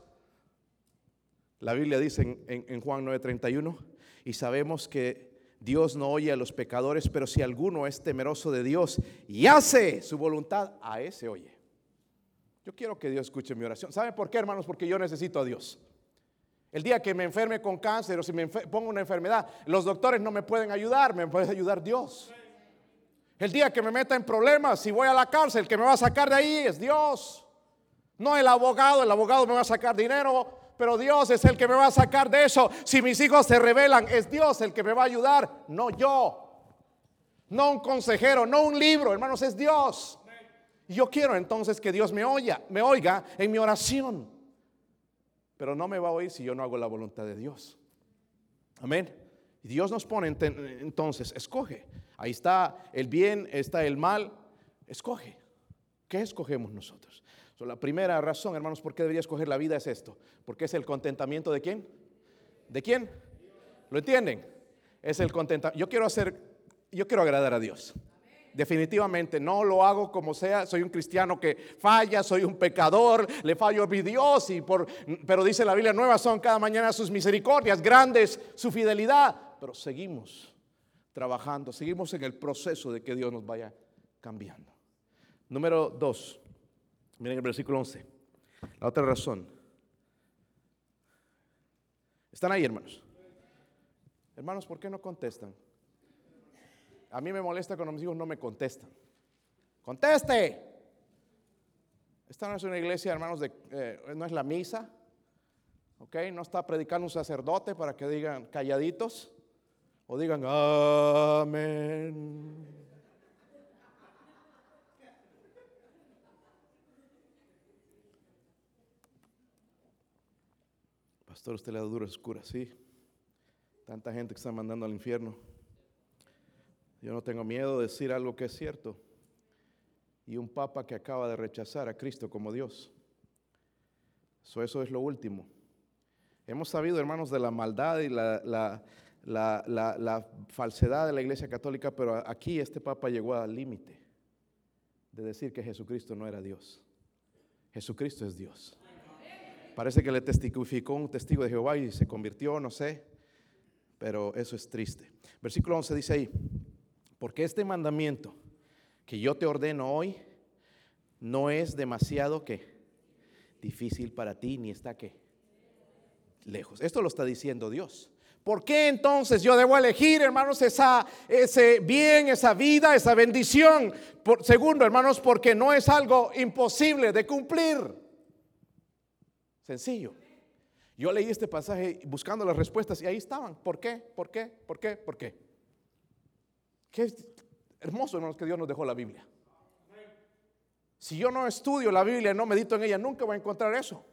La Biblia dice en, en Juan 9:31, y sabemos que Dios no oye a los pecadores, pero si alguno es temeroso de Dios y hace su voluntad, a ese oye. Yo quiero que Dios escuche mi oración. ¿Saben por qué, hermanos? Porque yo necesito a Dios. El día que me enferme con cáncer o si me pongo una enfermedad, los doctores no me pueden ayudar, me puede ayudar Dios. El día que me meta en problemas, si voy a la cárcel, el que me va a sacar de ahí es Dios. No el abogado, el abogado me va a sacar dinero, pero Dios es el que me va a sacar de eso. Si mis hijos se rebelan, es Dios el que me va a ayudar, no yo. No un consejero, no un libro, hermanos, es Dios. Yo quiero entonces que Dios me oiga, me oiga en mi oración. Pero no me va a oír si yo no hago la voluntad de Dios. Amén. Y Dios nos pone entonces, escoge. Ahí está el bien, está el mal. Escoge. ¿Qué escogemos nosotros? la primera razón, hermanos, por qué debería escoger la vida es esto. Porque es el contentamiento de quién? ¿De quién? ¿Lo entienden? Es el contentamiento. Yo quiero hacer, yo quiero agradar a Dios. Definitivamente no lo hago como sea, soy un cristiano que falla, soy un pecador, le fallo a mi Dios, y por, pero dice la Biblia, nuevas son cada mañana sus misericordias, grandes su fidelidad, pero seguimos trabajando, seguimos en el proceso de que Dios nos vaya cambiando. Número dos, miren el versículo 11, la otra razón. ¿Están ahí, hermanos? Hermanos, ¿por qué no contestan? A mí me molesta cuando mis hijos no me contestan. Conteste. Esta no es una iglesia, hermanos, eh, no es la misa. ¿Ok? No está predicando un sacerdote para que digan calladitos o digan amén. Pastor, usted le da dura oscura, sí. Tanta gente que está mandando al infierno. Yo no tengo miedo de decir algo que es cierto. Y un papa que acaba de rechazar a Cristo como Dios. Eso, eso es lo último. Hemos sabido, hermanos, de la maldad y la, la, falsedad de la Iglesia Católica, pero aquí este papa llegó al límite de decir que Jesucristo no era Dios. Jesucristo es Dios. Parece que le testificó un testigo de Jehová y se convirtió, no sé, pero eso es triste. Versículo 11 dice ahí, porque este mandamiento que yo te ordeno hoy no es demasiado que difícil para ti ni está que lejos. Esto lo está diciendo Dios. ¿Por qué entonces yo debo elegir, hermanos, ese bien, esa vida, esa bendición? Por, segundo, hermanos, porque no es algo imposible de cumplir. Sencillo. Yo leí este pasaje buscando las respuestas y ahí estaban. ¿Por qué? ¿Por qué? ¿Por qué? ¿Por qué? Qué hermoso, hermanos, que Dios nos dejó la Biblia. Si yo no estudio la Biblia, no medito en ella, nunca voy a encontrar eso.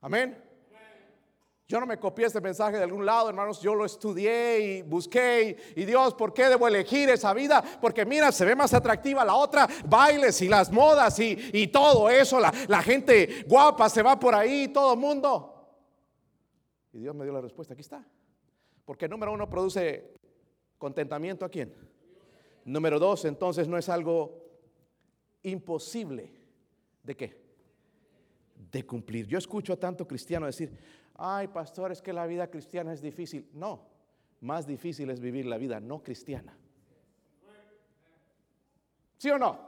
Amén. Yo no me copié este mensaje de algún lado, hermanos. Yo lo estudié y busqué. Y, Dios, ¿por qué debo elegir esa vida? Porque mira, se ve más atractiva la otra. Bailes y las modas y, todo eso. La, la, gente guapa se va por ahí, todo el mundo. Y Dios me dio la respuesta. Aquí está. Porque número uno produce ¿Contentamiento a quién? Número dos, entonces no es algo imposible. ¿De qué? de cumplir. Yo escucho a tanto cristiano decir, ay pastor, es que la vida cristiana es difícil. No, más difícil es vivir la vida no cristiana. ¿Sí o no?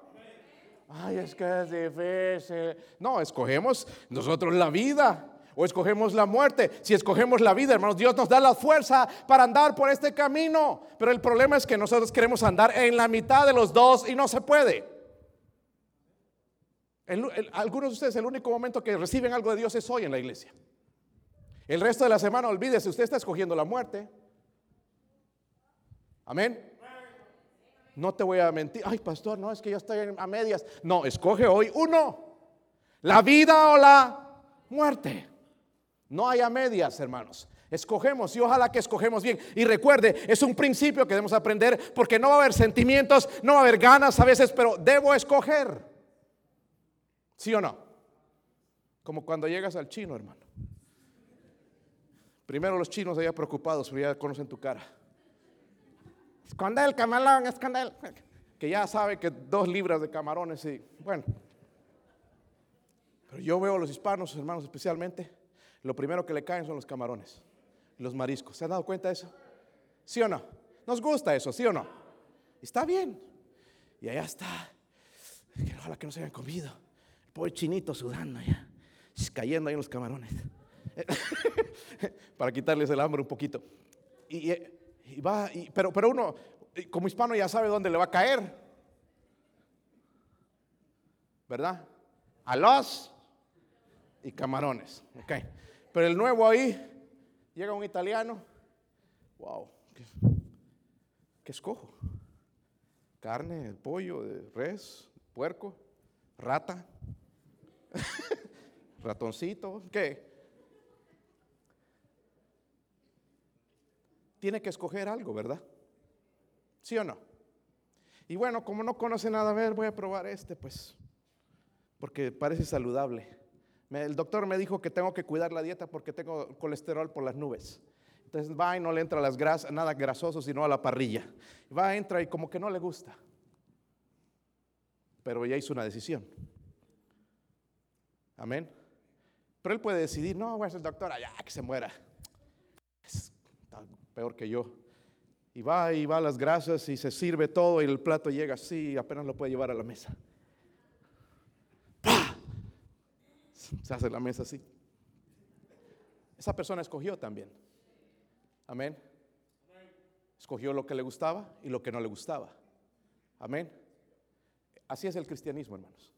Ay, es que es difícil. No, escogemos nosotros la vida o escogemos la muerte. Si escogemos la vida, hermanos, Dios nos da la fuerza para andar por este camino. Pero el problema es que nosotros queremos andar en la mitad de los dos y no se puede. algunos de ustedes, el único momento que reciben algo de Dios es hoy en la iglesia. El resto de la semana, olvídese, usted está escogiendo la muerte. Amén. No te voy a mentir. Ay, pastor, no, es que yo estoy a medias. No, escoge hoy uno. La vida o la muerte. No hay a medias, hermanos. Escogemos y ojalá que escogemos bien. Y recuerde, es un principio que debemos aprender porque no va a haber sentimientos, no va a haber ganas a veces, pero debo escoger. ¿Sí o no? Como cuando llegas al chino, hermano. Primero los chinos allá preocupados, pero ya conocen tu cara. Esconde el camarón, Que ya sabe que dos libras de camarones y bueno. Pero yo veo a los hispanos, hermanos, especialmente lo primero que le caen son los camarones, los mariscos. ¿Se han dado cuenta de eso? ¿Sí o no? Nos gusta eso, ¿sí o no? Está bien. Y allá está. Ojalá que no se hayan comido. El pobre chinito sudando ya, cayendo ahí en los camarones. Para quitarles el hambre un poquito. Y, va, pero, pero uno, como hispano, ya sabe dónde le va a caer. ¿Verdad? A los y camarones. Okay. Pero el nuevo ahí, llega un italiano, wow, ¿qué, escojo? Carne, pollo, res, puerco, rata, ratoncito, ¿qué? Tiene que escoger algo, ¿verdad? ¿Sí o no? Y bueno, como no conoce nada, a ver, voy a probar este, pues, porque parece saludable el doctor me dijo que tengo que cuidar la dieta porque tengo colesterol por las nubes. Entonces va y no le entra las grasas, nada grasoso, sino a la parrilla. Va, entra y como que no le gusta. Pero ya hizo una decisión. Amén. Pero él puede decidir, no, voy a ser doctor allá, que se muera. Es peor que yo. Y va y va a las grasas y se sirve todo y el plato llega así y apenas lo puede llevar a la mesa. Se hace la mesa así. Esa persona escogió también. Amén. Escogió lo que le gustaba y lo que no le gustaba. Amén. Así es el cristianismo, hermanos.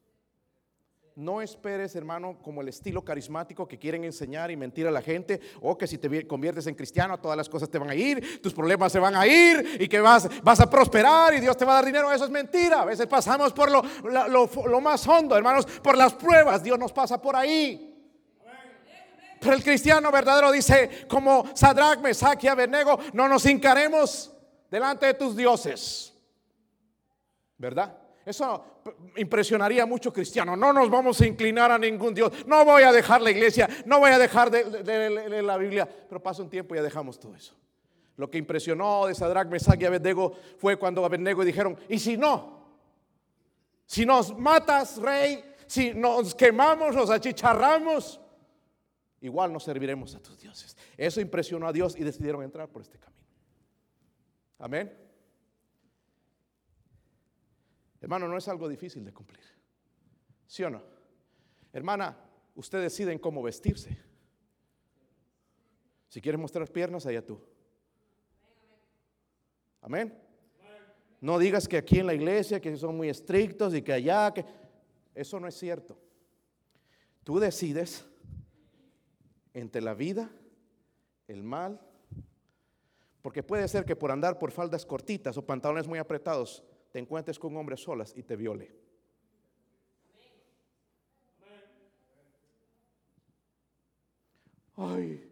No esperes, hermano, como el estilo carismático que quieren enseñar y mentir a la gente, o que si te conviertes en cristiano, todas las cosas te van a ir, tus problemas se van a ir y que vas, vas a prosperar y Dios te va a dar dinero. Eso es mentira. A veces pasamos por lo, lo, más hondo, hermanos, por las pruebas. Dios nos pasa por ahí. Pero el cristiano verdadero dice, como Sadrach, Mesach y Abednego, no nos hincaremos delante de tus dioses. ¿Verdad? Eso impresionaría a muchos cristianos. No nos vamos a inclinar a ningún Dios. No voy a dejar la iglesia. No voy a dejar de, la Biblia. Pero pasa un tiempo y ya dejamos todo eso. Lo que impresionó de Sadrach, Mesach y Abednego fue cuando Abednego dijeron, ¿y si no? Si nos matas, rey, si nos quemamos, nos achicharramos, igual no serviremos a tus dioses. Eso impresionó a Dios y decidieron entrar por este camino. Amén. Hermano, no es algo difícil de cumplir. ¿Sí o no? Hermana, usted decide en cómo vestirse. Si quieres mostrar piernas, allá tú. Amén. No digas que aquí en la iglesia que son muy estrictos y que allá que eso no es cierto. Tú decides entre la vida, el mal, porque puede ser que por andar por faldas cortitas o pantalones muy apretados te encuentres con un hombre solas y te viole. Ay,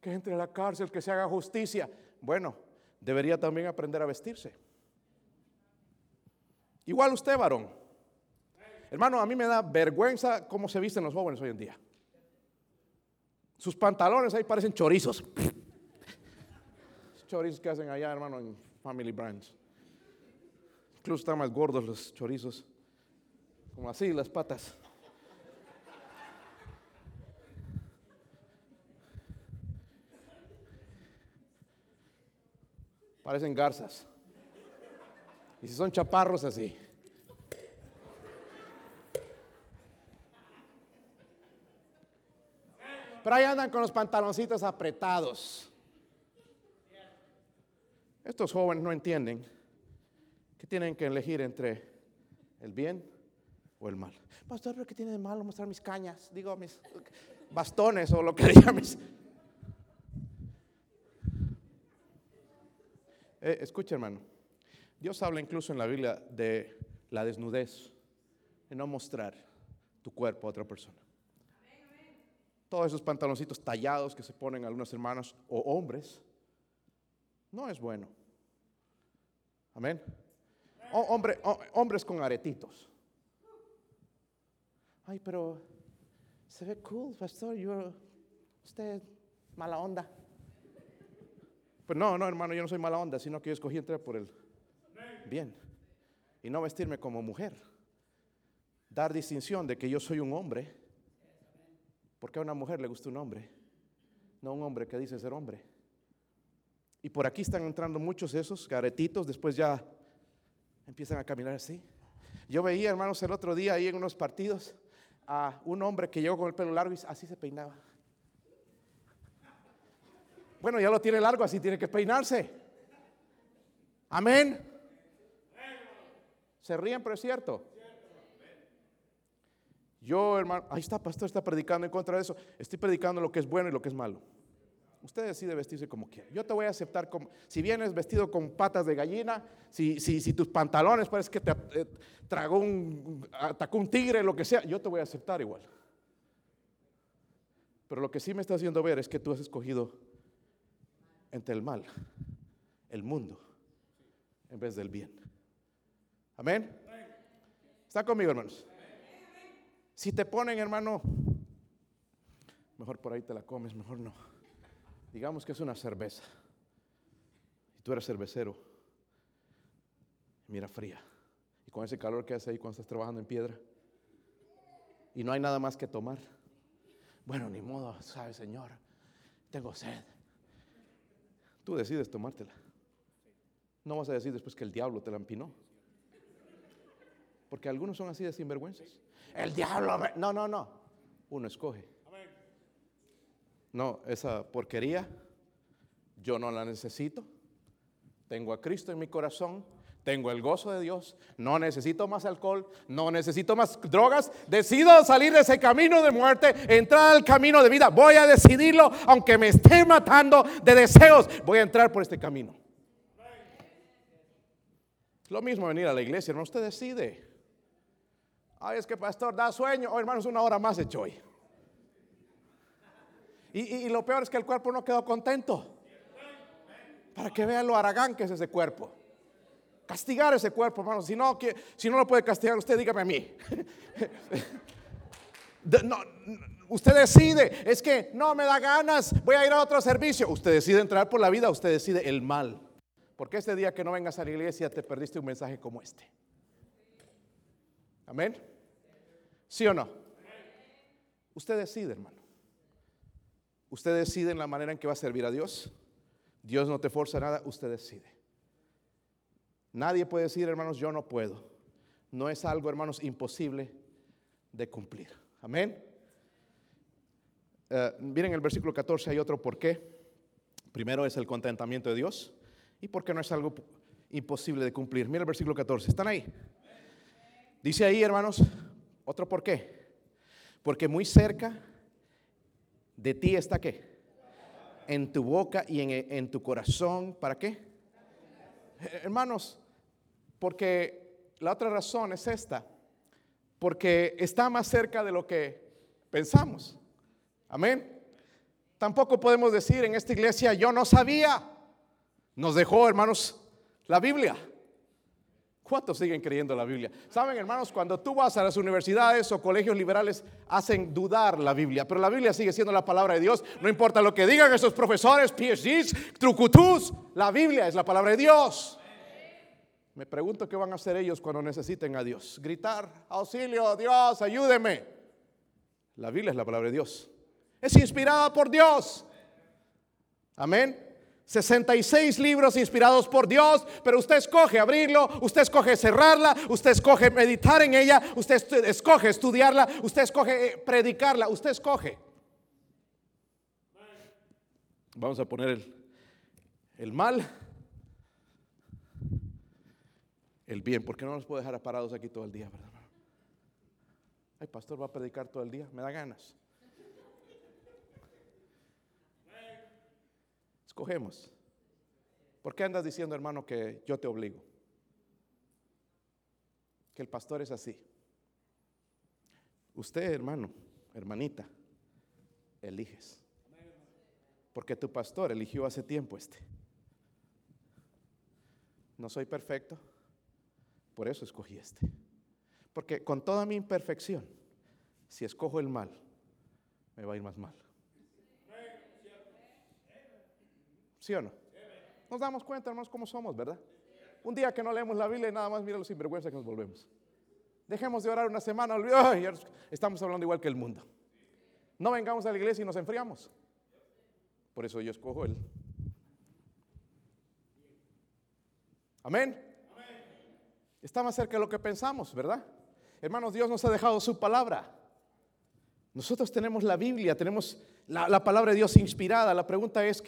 que entre la cárcel, que se haga justicia. Bueno, debería también aprender a vestirse. Igual usted, varón. Hermano, a mí me da vergüenza cómo se visten los jóvenes hoy en día. Sus pantalones ahí parecen chorizos. chorizos que hacen allá, hermano, en Family Brands. Incluso están más gordos los chorizos, como así las patas. Parecen garzas. Y si son chaparros así. Pero ahí andan con los pantaloncitos apretados. Estos jóvenes no entienden tienen que elegir entre el bien o el mal. Pastor, ¿pero qué tiene de malo mostrar mis cañas? Digo, mis bastones o lo que llames. Eh, escucha, hermano. Dios habla incluso en la Biblia de la desnudez, de no mostrar tu cuerpo a otra persona. Todos esos pantaloncitos tallados que se ponen algunas hermanas o hombres, no es bueno. Amén. Hombre, hombres con aretitos. Ay, pero se ve cool, pastor. Yo, usted, mala onda. Pues no, no, hermano, yo no soy mala onda, sino que yo escogí entrar por el bien. Y no vestirme como mujer. Dar distinción de que yo soy un hombre. Porque a una mujer le gusta un hombre. No un hombre que dice ser hombre. Y por aquí están entrando muchos esos garetitos, después ya empiezan a caminar así. Yo veía, hermanos, el otro día ahí en unos partidos a un hombre que llegó con el pelo largo y así se peinaba. Bueno, ya lo tiene largo, así tiene que peinarse. Amén. Se ríen, pero es cierto. Yo, hermano, ahí está, pastor, está predicando en contra de eso. Estoy predicando lo que es bueno y lo que es malo. Usted decide vestirse como quiera. Yo te voy a aceptar como, si vienes vestido con patas de gallina, si, si, tus pantalones parece que te eh, tragó un, atacó un tigre, lo que sea, yo te voy a aceptar igual. Pero lo que sí me está haciendo ver es que tú has escogido entre el mal, el mundo, en vez del bien. Amén. ¿Está conmigo, hermanos? Si te ponen, hermano, mejor por ahí te la comes, mejor no. Digamos que es una cerveza. Y tú eres cervecero. Mira fría. Y con ese calor que hace ahí cuando estás trabajando en piedra. Y no hay nada más que tomar. Bueno, ni modo, sabe Señor. Tengo sed. Tú decides tomártela. No vas a decir después que el diablo te la empinó. Porque algunos son así de sinvergüenzas. El diablo. No, no, no. Uno escoge. No, esa porquería yo no la necesito. Tengo a Cristo en mi corazón. Tengo el gozo de Dios, no necesito más alcohol, no necesito más drogas. Decido salir de ese camino de muerte, entrar al camino de vida. Voy a decidirlo, aunque me esté matando de deseos. Voy a entrar por este camino. Lo mismo venir a la iglesia, hermano. Usted decide. Ay, es que pastor da sueño. Oh, hermanos, una hora más hecho hoy. Y, lo peor es que el cuerpo no quedó contento. Para que vean lo aragán que es ese cuerpo castigar ese cuerpo, hermano. Si no, que, si no lo puede castigar, usted dígame a mí. no, usted decide, es que no me da ganas, voy a ir a otro servicio. Usted decide entrar por la vida, usted decide el mal. Porque este día que no vengas a la iglesia te perdiste un mensaje como este. Amén. ¿Sí o no? Usted decide, hermano. Usted decide en la manera en que va a servir a Dios. Dios no te forza nada, usted decide. Nadie puede decir, hermanos, yo no puedo. No es algo, hermanos, imposible de cumplir. Amén. Eh, miren el versículo 14, hay otro por qué. Primero es el contentamiento de Dios y porque no es algo imposible de cumplir. Miren el versículo 14, ¿están ahí? Dice ahí, hermanos, otro por qué. Porque muy cerca de ti está qué? En tu boca y en, en tu corazón, ¿para qué? Hermanos, porque la otra razón es esta, porque está más cerca de lo que pensamos. Amén. Tampoco podemos decir en esta iglesia, yo no sabía. Nos dejó, hermanos, la Biblia. ¿Cuántos siguen creyendo la Biblia? Saben, hermanos, cuando tú vas a las universidades o colegios liberales, hacen dudar la Biblia, pero la Biblia sigue siendo la palabra de Dios. No importa lo que digan esos profesores, PhDs, trucutus, la Biblia es la palabra de Dios. Me pregunto qué van a hacer ellos cuando necesiten a Dios. Gritar, auxilio, Dios, ayúdeme. La Biblia es la palabra de Dios. Es inspirada por Dios. Amén. 66 libros inspirados por Dios, pero usted escoge abrirlo, usted escoge cerrarla, usted escoge meditar en ella, usted escoge estudiarla, usted escoge eh, predicarla, usted escoge. Vamos a poner el, mal, el bien, porque no nos puedo dejar parados aquí todo el día, ¿verdad? Ay, pastor, va a predicar todo el día, me da ganas. Escogemos. ¿Por qué andas diciendo, hermano, que yo te obligo? Que el pastor es así. Usted, hermano, hermanita, eliges. Porque tu pastor eligió hace tiempo este. No soy perfecto, por eso escogí este. Porque con toda mi imperfección, si escojo el mal, me va a ir más mal. ¿Sí o no? Nos damos cuenta, hermanos, cómo somos, ¿verdad? Un día que no leemos la Biblia y nada más mira los sinvergüenza que nos volvemos. Dejemos de orar una semana, estamos hablando igual que el mundo. No vengamos a la iglesia y nos enfriamos. Por eso yo escojo él. Amén. Está más cerca de lo que pensamos, ¿verdad? Hermanos, Dios nos ha dejado su palabra. Nosotros tenemos la Biblia, tenemos la, la palabra de Dios inspirada. La pregunta es,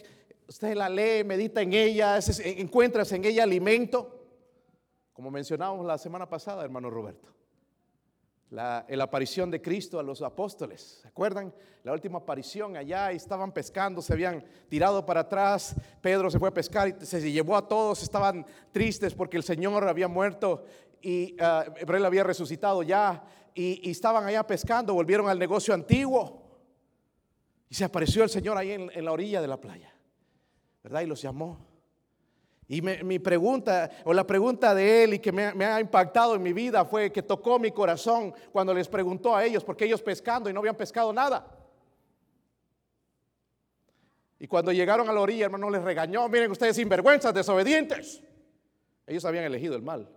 usted la lee, medita en ella, encuentras en ella alimento, como mencionábamos la semana pasada, hermano Roberto. La, aparición de Cristo a los apóstoles. ¿Se acuerdan? La última aparición allá, estaban pescando, se habían tirado para atrás. Pedro se fue a pescar y se llevó a todos. Estaban tristes porque el Señor había muerto y uh, había resucitado ya. Y, estaban allá pescando, volvieron al negocio antiguo. Y se apareció el Señor ahí en la orilla de la playa. ¿verdad? Y los llamó. Y mi pregunta, o la pregunta de él y que me, ha impactado en mi vida fue que tocó mi corazón cuando les preguntó a ellos, porque ellos pescando y no habían pescado nada. Y cuando llegaron a la orilla, hermano, les regañó, miren ustedes sinvergüenzas, desobedientes. Ellos habían elegido el mal.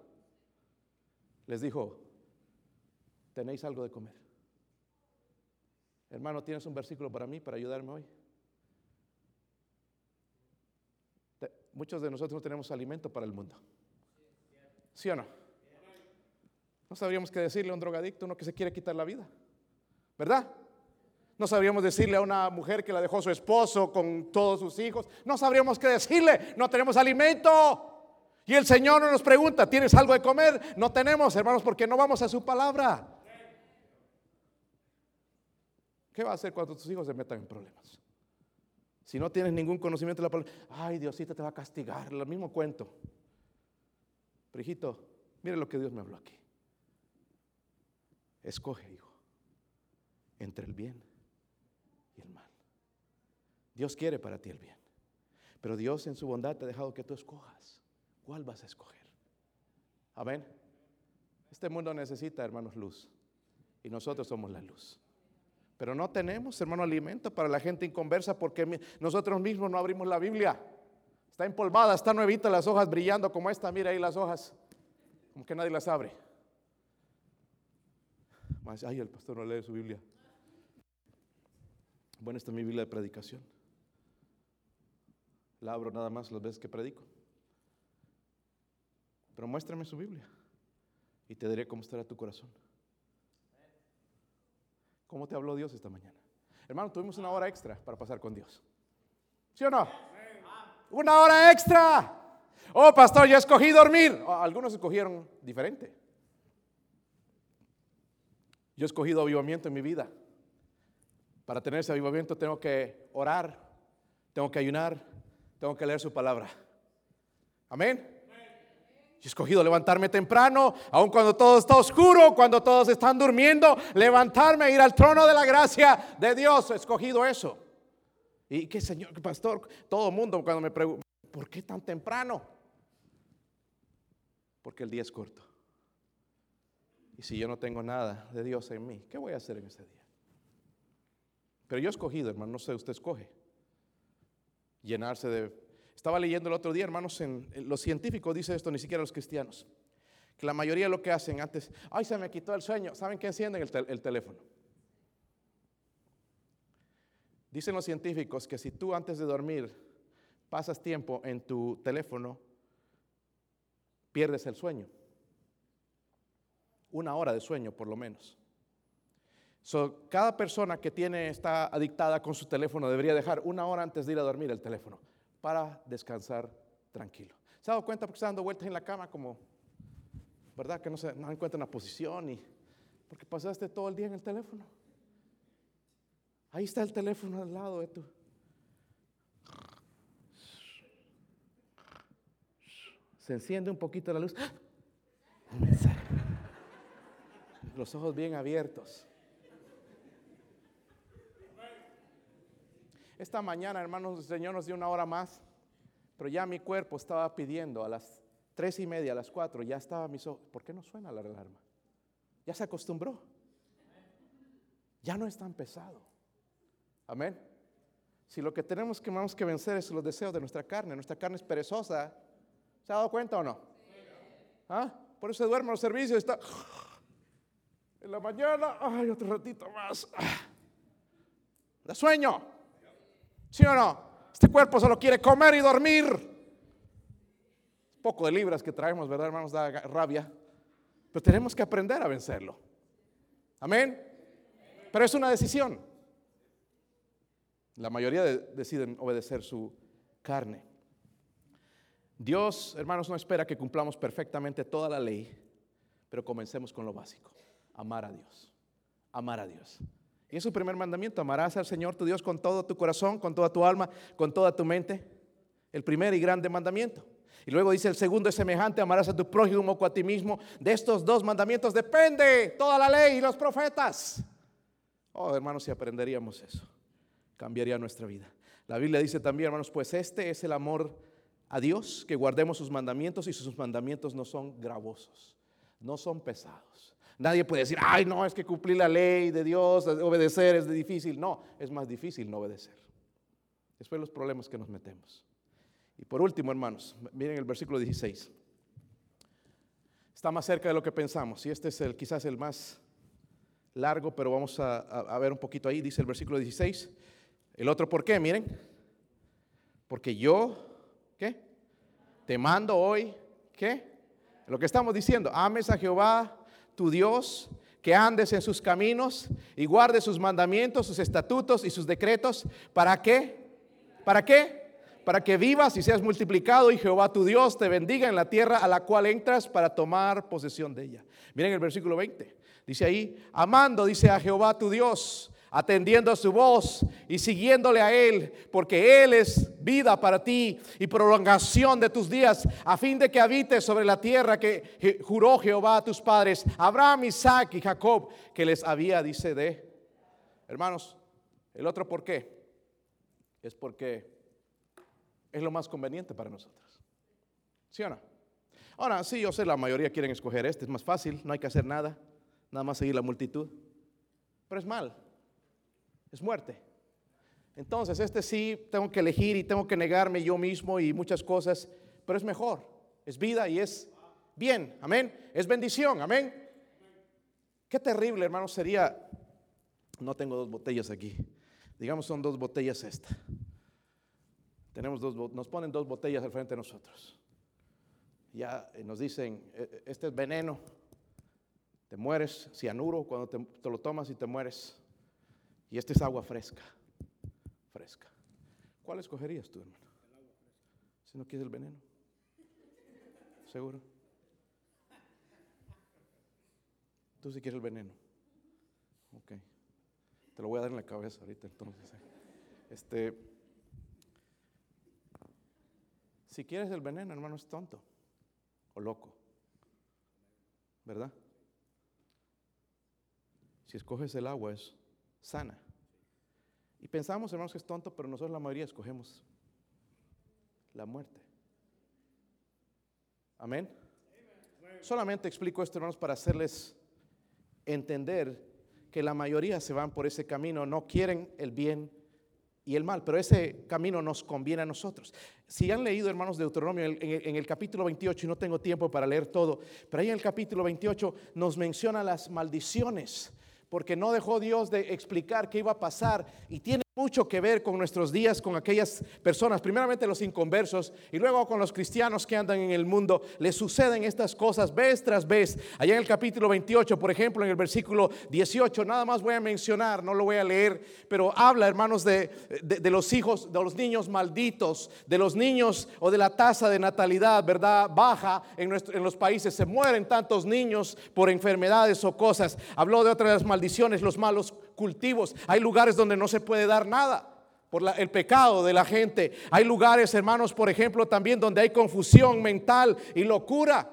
Les dijo, ¿tenéis algo de comer? Hermano, ¿tienes un versículo para mí, para ayudarme hoy? muchos de nosotros no tenemos alimento para el mundo. ¿Sí o no? No sabríamos qué decirle a un drogadicto, uno que se quiere quitar la vida. ¿Verdad? No sabríamos decirle a una mujer que la dejó su esposo con todos sus hijos. No sabríamos qué decirle. No tenemos alimento. Y el Señor nos pregunta, ¿tienes algo de comer? No tenemos, hermanos, porque no vamos a su palabra. ¿Qué va a hacer cuando tus hijos se metan en problemas? Si no tienes ningún conocimiento de la palabra, ay, Diosito te va a castigar, el mismo cuento. Pero hijito, mire lo que Dios me habló aquí. Escoge, hijo, entre el bien y el mal. Dios quiere para ti el bien. Pero Dios en su bondad te ha dejado que tú escojas. ¿Cuál vas a escoger? Amén. Este mundo necesita, hermanos, luz. Y nosotros somos la luz. Pero no tenemos, hermano, alimento para la gente inconversa porque nosotros mismos no abrimos la Biblia. Está empolvada, está nuevita, las hojas brillando como esta. Mira ahí las hojas, como que nadie las abre. Ay, el pastor no lee su Biblia. Bueno, esta es mi Biblia de predicación. La abro nada más las veces que predico. Pero muéstrame su Biblia y te diré cómo estará tu corazón. ¿Cómo te habló Dios esta mañana? Hermano, tuvimos una hora extra para pasar con Dios. ¿Sí o no? Una hora extra. Oh, pastor, yo escogí dormir. Oh, algunos escogieron diferente. Yo he escogido avivamiento en mi vida. Para tener ese avivamiento tengo que orar, tengo que ayunar, tengo que leer su palabra. Amén. Yo he escogido levantarme temprano, aun cuando todo está oscuro, cuando todos están durmiendo, levantarme, e ir al trono de la gracia de Dios. He escogido eso. Y qué señor, qué pastor, todo mundo cuando me pregunta, ¿por qué tan temprano? Porque el día es corto. Y si yo no tengo nada de Dios en mí, ¿qué voy a hacer en ese día? Pero yo he escogido, hermano, no sé, usted escoge. Llenarse de estaba leyendo el otro día, hermanos, en, los científicos dicen esto, ni siquiera los cristianos, que la mayoría de lo que hacen antes, ay, se me quitó el sueño, ¿saben qué encienden el, el teléfono? Dicen los científicos que si tú antes de dormir pasas tiempo en tu teléfono, pierdes el sueño. Una hora de sueño por lo menos. So, cada persona que tiene, está adictada con su teléfono debería dejar una hora antes de ir a dormir el teléfono para descansar tranquilo. ¿Se ha dado cuenta porque está dando vueltas en la cama como, verdad? Que no, se, no encuentra una posición y porque pasaste todo el día en el teléfono. Ahí está el teléfono al lado de tu. Se enciende un poquito la luz. Los ojos bien abiertos. Esta mañana, hermanos, el Señor nos dio una hora más, pero ya mi cuerpo estaba pidiendo a las tres y media, a las cuatro, ya estaba mis ojos. ¿Por qué no suena la alarma? Ya se acostumbró. Ya no es tan pesado. Amén. Si lo que tenemos que, tenemos que vencer es los deseos de nuestra carne, nuestra carne es perezosa. ¿Se ha dado cuenta o no? ¿Ah? Por eso duerme los servicios. Está en la mañana, ay, otro ratito más. Da sueño. ¿Sí o no? Este cuerpo solo quiere comer y dormir. Poco de libras que traemos, ¿verdad, hermanos? Da rabia. Pero tenemos que aprender a vencerlo. Amén. Pero es una decisión. La mayoría deciden obedecer su carne. Dios, hermanos, no espera que cumplamos perfectamente toda la ley, pero comencemos con lo básico, amar a Dios. Amar a Dios. Y es su primer mandamiento, amarás al Señor tu Dios con todo tu corazón, con toda tu alma, con toda tu mente. El primer y grande mandamiento. Y luego dice el segundo es semejante, amarás a tu prójimo como a ti mismo. De estos dos mandamientos depende toda la ley y los profetas. Oh, hermanos, si aprenderíamos eso, cambiaría nuestra vida. La Biblia dice también, hermanos, pues este es el amor a Dios, que guardemos sus mandamientos y sus mandamientos no son gravosos, no son pesados. Nadie puede decir, ay, no, es que cumplir la ley de Dios, obedecer es difícil. No, es más difícil no obedecer. Después los problemas que nos metemos. Y por último, hermanos, miren el versículo 16. Está más cerca de lo que pensamos. Y este es el, quizás el más largo, pero vamos a, ver un poquito ahí. Dice el versículo 16. El otro, ¿por qué? Miren. Porque yo, ¿qué? Te mando hoy, ¿qué? Lo que estamos diciendo, ames a Jehová tu Dios, que andes en sus caminos y guardes sus mandamientos, sus estatutos y sus decretos. ¿Para qué? ¿Para qué? Para que vivas y seas multiplicado y Jehová tu Dios te bendiga en la tierra a la cual entras para tomar posesión de ella. Miren el versículo 20. Dice ahí, amando, dice a Jehová tu Dios atendiendo a su voz y siguiéndole a Él, porque Él es vida para ti y prolongación de tus días, a fin de que habites sobre la tierra que juró Jehová a tus padres, Abraham, Isaac y Jacob, que les había, dice de, hermanos, el otro por qué, es porque es lo más conveniente para nosotros. ¿Sí o no? Ahora, sí, yo sé, la mayoría quieren escoger este, es más fácil, no hay que hacer nada, nada más seguir la multitud, pero es mal es muerte. Entonces, este sí tengo que elegir y tengo que negarme yo mismo y muchas cosas, pero es mejor, es vida y es bien, amén, es bendición, amén. Qué terrible, hermano, sería, no tengo dos botellas aquí, digamos son dos botellas esta. Tenemos dos, nos ponen dos botellas al frente de nosotros. Ya eh, nos dicen, e, e, este es veneno, te mueres, cianuro, cuando te lo tomas y te mueres. Y esta es agua fresca, fresca. ¿Cuál escogerías tú, hermano? Si no quieres el veneno. ¿Seguro? Tú sí quieres el veneno. Ok. Te lo voy a dar en la cabeza ahorita entonces. ¿eh? Este, si quieres el veneno, hermano, es tonto o loco. ¿Verdad? Si escoges el agua es sana. Y pensamos, hermanos, que es tonto, pero nosotros la mayoría escogemos la muerte. Amén. Solamente explico esto, hermanos, para hacerles entender que la mayoría se van por ese camino, no quieren el bien y el mal, pero ese camino nos conviene a nosotros. Si han leído, hermanos, de Deuteronomio en el, en el, capítulo 28, y no tengo tiempo para leer todo, pero ahí en el capítulo 28 nos menciona las maldiciones porque no dejó Dios de explicar qué iba a pasar y tiene mucho que ver con nuestros días, con aquellas personas, primeramente los inconversos y luego con los cristianos que andan en el mundo. Les suceden estas cosas vez tras vez. Allá en el capítulo 28, por ejemplo, en el versículo 18, nada más voy a mencionar, no lo voy a leer, pero habla, hermanos, de, los hijos, de los niños malditos, de los niños o de la tasa de natalidad, ¿verdad? Baja en, en los países. Se mueren tantos niños por enfermedades o cosas. Habló de otras maldiciones, los malos cultivos. Hay lugares donde no se puede dar nada por el pecado de la gente. Hay lugares, hermanos, por ejemplo, también donde hay confusión mental y locura.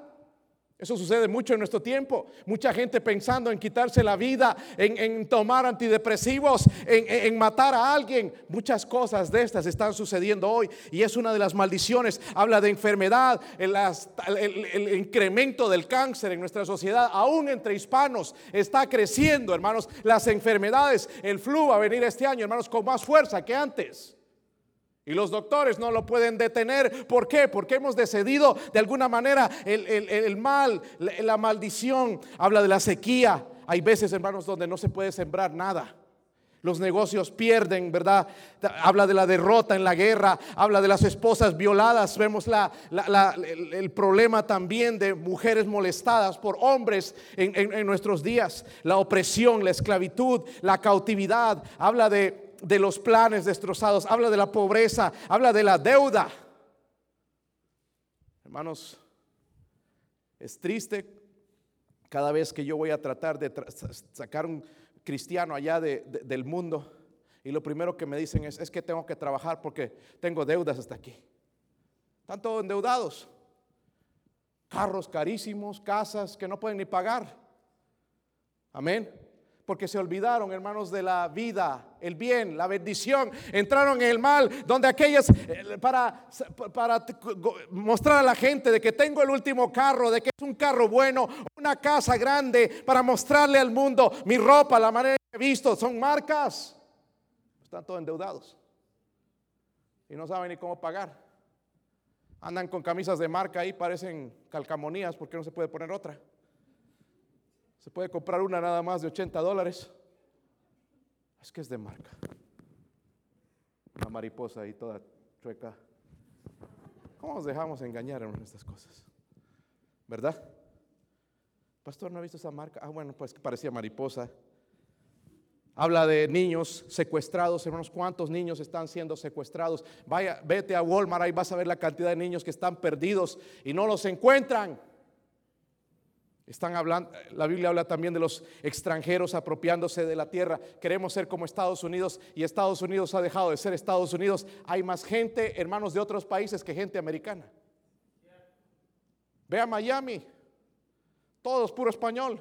Eso sucede mucho en nuestro tiempo. Mucha gente pensando en quitarse la vida, en, tomar antidepresivos, en, matar a alguien. Muchas cosas de estas están sucediendo hoy y es una de las maldiciones. Habla de enfermedad, el, el, incremento del cáncer en nuestra sociedad, aún entre hispanos, está creciendo, hermanos. Las enfermedades, el flu va a venir este año, hermanos, con más fuerza que antes. Y los doctores no lo pueden detener. ¿Por qué? Porque hemos decidido de alguna manera el, mal, la, maldición. Habla de la sequía. Hay veces, hermanos, donde no se puede sembrar nada. Los negocios pierden, ¿verdad? Habla de la derrota en la guerra, habla de las esposas violadas. Vemos la, el, problema también de mujeres molestadas por hombres en, en nuestros días. La opresión, la esclavitud, la cautividad. Habla de de los planes destrozados, habla de la pobreza, habla de la deuda. Hermanos, es triste cada vez que yo voy a tratar de sacar un cristiano allá del mundo y lo primero que me dicen es, es que tengo que trabajar porque tengo deudas hasta aquí. Están todos endeudados. Carros carísimos, casas que no pueden ni pagar. Amén porque se olvidaron, hermanos, de la vida, el bien, la bendición. Entraron en el mal, donde aquellas, eh, para, para mostrar a la gente de que tengo el último carro, de que es un carro bueno, una casa grande, para mostrarle al mundo mi ropa, la manera que he visto, son marcas. Están todos endeudados y no saben ni cómo pagar. Andan con camisas de marca ahí, parecen calcamonías porque no se puede poner otra. Se puede comprar una nada más de 80 dólares. Es que es de marca. Una mariposa ahí toda chueca. ¿Cómo nos dejamos engañar en estas cosas? ¿Verdad? Pastor, ¿no ha visto esa marca? Ah, bueno, pues parecía mariposa. Habla de niños secuestrados, hermanos, ¿cuántos niños están siendo secuestrados? Vaya, vete a Walmart, ahí vas a ver la cantidad de niños que están perdidos y no los encuentran. Están hablando, la Biblia habla también de los extranjeros apropiándose de la tierra. Queremos ser como Estados Unidos y Estados Unidos ha dejado de ser Estados Unidos. Hay más gente, hermanos de otros países, que gente americana. Ve a Miami, todos puro español.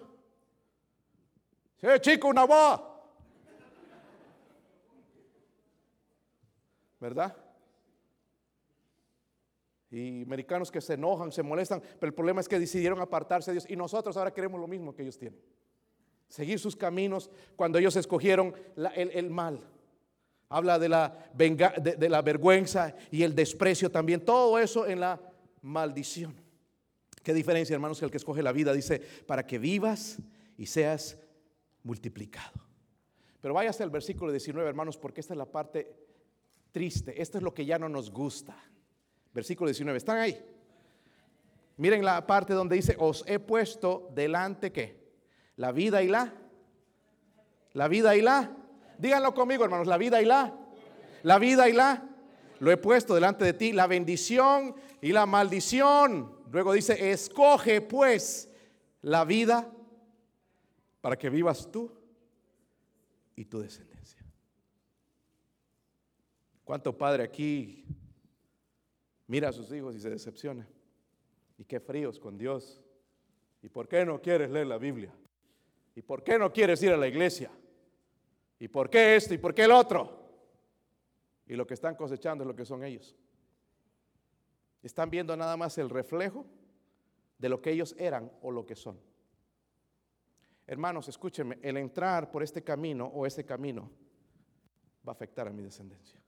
Sí, chico, una voz. ¿Verdad? Y americanos que se enojan, se molestan, pero el problema es que decidieron apartarse de Dios y nosotros ahora queremos lo mismo que ellos tienen. Seguir sus caminos cuando ellos escogieron el, mal. Habla de la, de la vergüenza y el desprecio también. Todo eso en la maldición. ¿Qué diferencia, hermanos, que el que escoge la vida dice, para que vivas y seas multiplicado? Pero váyase al versículo 19, hermanos, porque esta es la parte triste. Esto es lo que ya no nos gusta. Versículo 19. ¿Están ahí? Miren la parte donde dice, os he puesto delante que la vida y la, la vida y la, díganlo conmigo hermanos, la vida y la, la vida y la, lo he puesto delante de ti, la bendición y la maldición. Luego dice, escoge pues la vida para que vivas tú y tu descendencia. ¿Cuánto padre aquí mira a sus hijos y se decepciona. Y qué fríos con Dios. ¿Y por qué no quieres leer la Biblia? ¿Y por qué no quieres ir a la iglesia? ¿Y por qué esto? ¿Y por qué el otro? Y lo que están cosechando es lo que son ellos. Están viendo nada más el reflejo de lo que ellos eran o lo que son. Hermanos, escúchenme, el entrar por este camino o ese camino va a afectar a mi descendencia.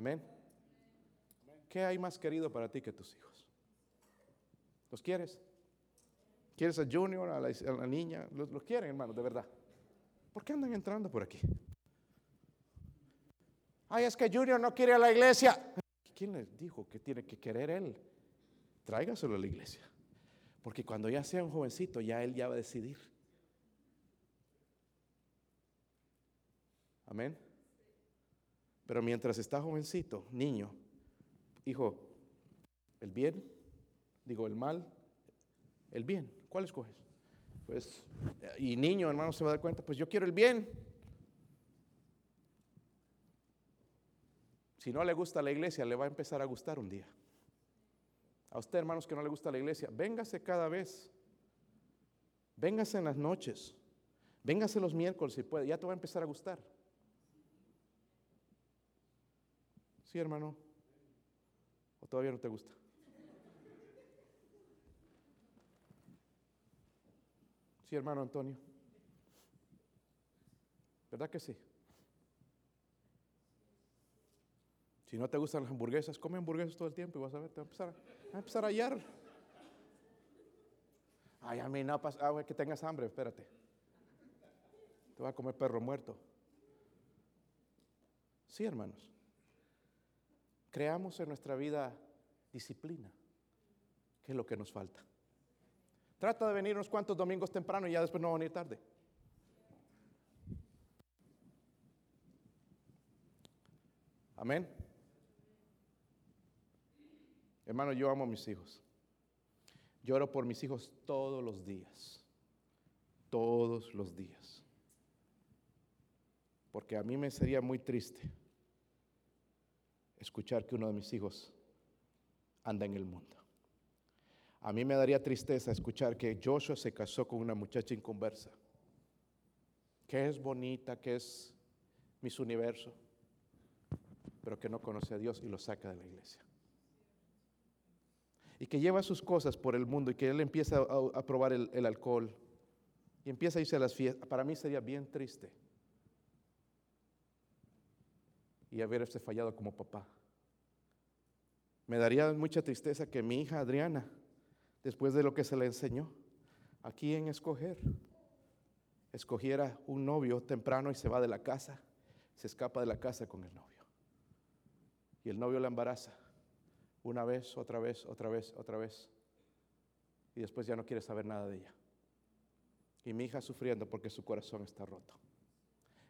Amén. ¿Qué hay más querido para ti que tus hijos? ¿Los quieres? ¿Quieres a Junior, a la, niña? ¿Los, quieren, hermano, de verdad? ¿Por qué andan entrando por aquí? Ay, es que Junior no quiere a la iglesia. ¿Quién le dijo que tiene que querer él? Tráigaselo a la iglesia. Porque cuando ya sea un jovencito, ya él ya va a decidir. Amén. Pero mientras está jovencito, niño, hijo, el bien, digo el mal, el bien, ¿cuál escoges? Pues, y niño, hermano, se va a dar cuenta, pues yo quiero el bien. Si no le gusta la iglesia, le va a empezar a gustar un día. A usted, hermanos, que no le gusta la iglesia, véngase cada vez. Véngase en las noches. Véngase los miércoles si puede. Ya te va a empezar a gustar. Sí, hermano. ¿O todavía no te gusta? Sí, hermano Antonio. ¿Verdad que sí? Si no te gustan las hamburguesas, come hamburguesas todo el tiempo y vas a ver, te va a empezar a, empezar a hallar. Ay, a mí no pasa, ah, que tengas hambre, espérate. Te va a comer perro muerto. Sí, hermanos. Creamos en nuestra vida disciplina, que es lo que nos falta. Trata de venir unos cuantos domingos temprano y ya después no va a venir tarde. Amén. Hermano, yo amo a mis hijos. Lloro por mis hijos todos los días. Todos los días. Porque a mí me sería muy triste escuchar que uno de mis hijos anda en el mundo. A mí me daría tristeza escuchar que Joshua se casó con una muchacha inconversa, que es bonita, que es mis universo, pero que no conoce a Dios y lo saca de la iglesia y que lleva sus cosas por el mundo y que él empieza a, probar el, el, alcohol y empieza a irse a las fiestas, para mí sería bien triste. Y haberse fallado como papá. Me daría mucha tristeza que mi hija Adriana, después de lo que se le enseñó, aquí en escoger, escogiera un novio temprano y se va de la casa, se escapa de la casa con el novio. Y el novio la embaraza una vez, otra vez, otra vez, otra vez. Y después ya no quiere saber nada de ella. Y mi hija sufriendo porque su corazón está roto.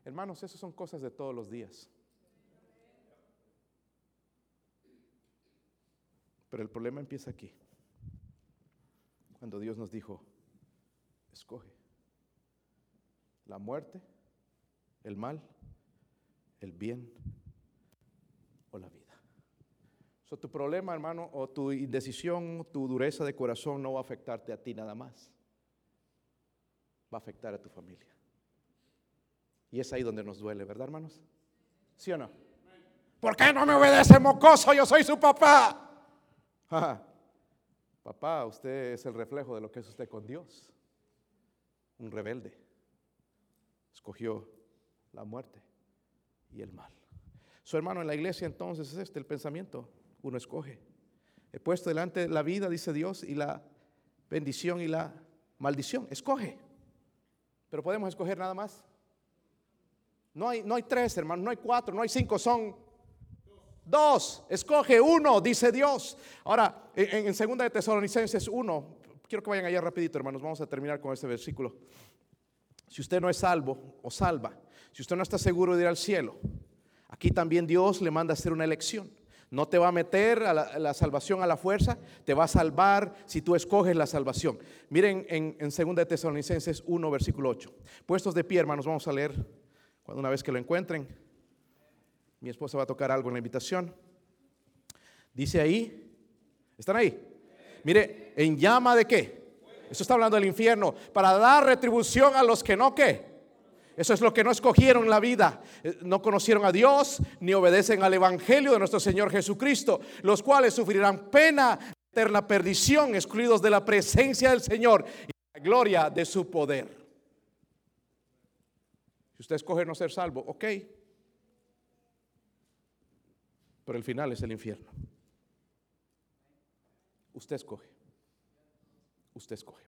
Hermanos, esas son cosas de todos los días. Pero el problema empieza aquí. Cuando Dios nos dijo, escoge la muerte, el mal, el bien o la vida tu problema, hermano, o tu indecisión, tu dureza de corazón no va a afectarte a ti nada más. Va a afectar a tu familia. Y es ahí donde nos duele, ¿verdad, hermanos? ¿Sí o no? ¿Por qué no me obedece mocoso? Yo soy su papá. Papá, usted es el reflejo de lo que es usted con Dios. Un rebelde. Escogió la muerte y el mal. Su hermano en la iglesia entonces es este el pensamiento uno escoge. He puesto delante la vida, dice Dios, y la bendición y la maldición. Escoge. Pero podemos escoger nada más. No hay, no hay tres, hermano, no hay cuatro, no hay cinco, son dos. Escoge uno, dice Dios. Ahora, en, en segunda de Tesalonicenses 1, quiero que vayan allá rapidito, hermanos, vamos a terminar con este versículo. Si usted no es salvo o salva, si usted no está seguro de ir al cielo, aquí también Dios le manda a hacer una elección. No te va a meter a la, salvación a la fuerza, te va a salvar si tú escoges la salvación. Miren en, en 2 de Tesalonicenses 1, versículo 8. Puestos de pie, hermanos, vamos a leer cuando una vez que lo encuentren. Mi esposa va a tocar algo en la invitación. Dice ahí, ¿están ahí? Mire, en llama de qué? Eso está hablando del infierno, para dar retribución a los que no qué eso es lo que no escogieron la vida. Eh, no conocieron a Dios ni obedecen al Evangelio de nuestro Señor Jesucristo, los cuales sufrirán pena, eterna perdición, excluidos de la presencia del Señor y la gloria de su poder. Si usted escoge no ser salvo, ok. Pero el final es el infierno. Usted escoge. Usted escoge.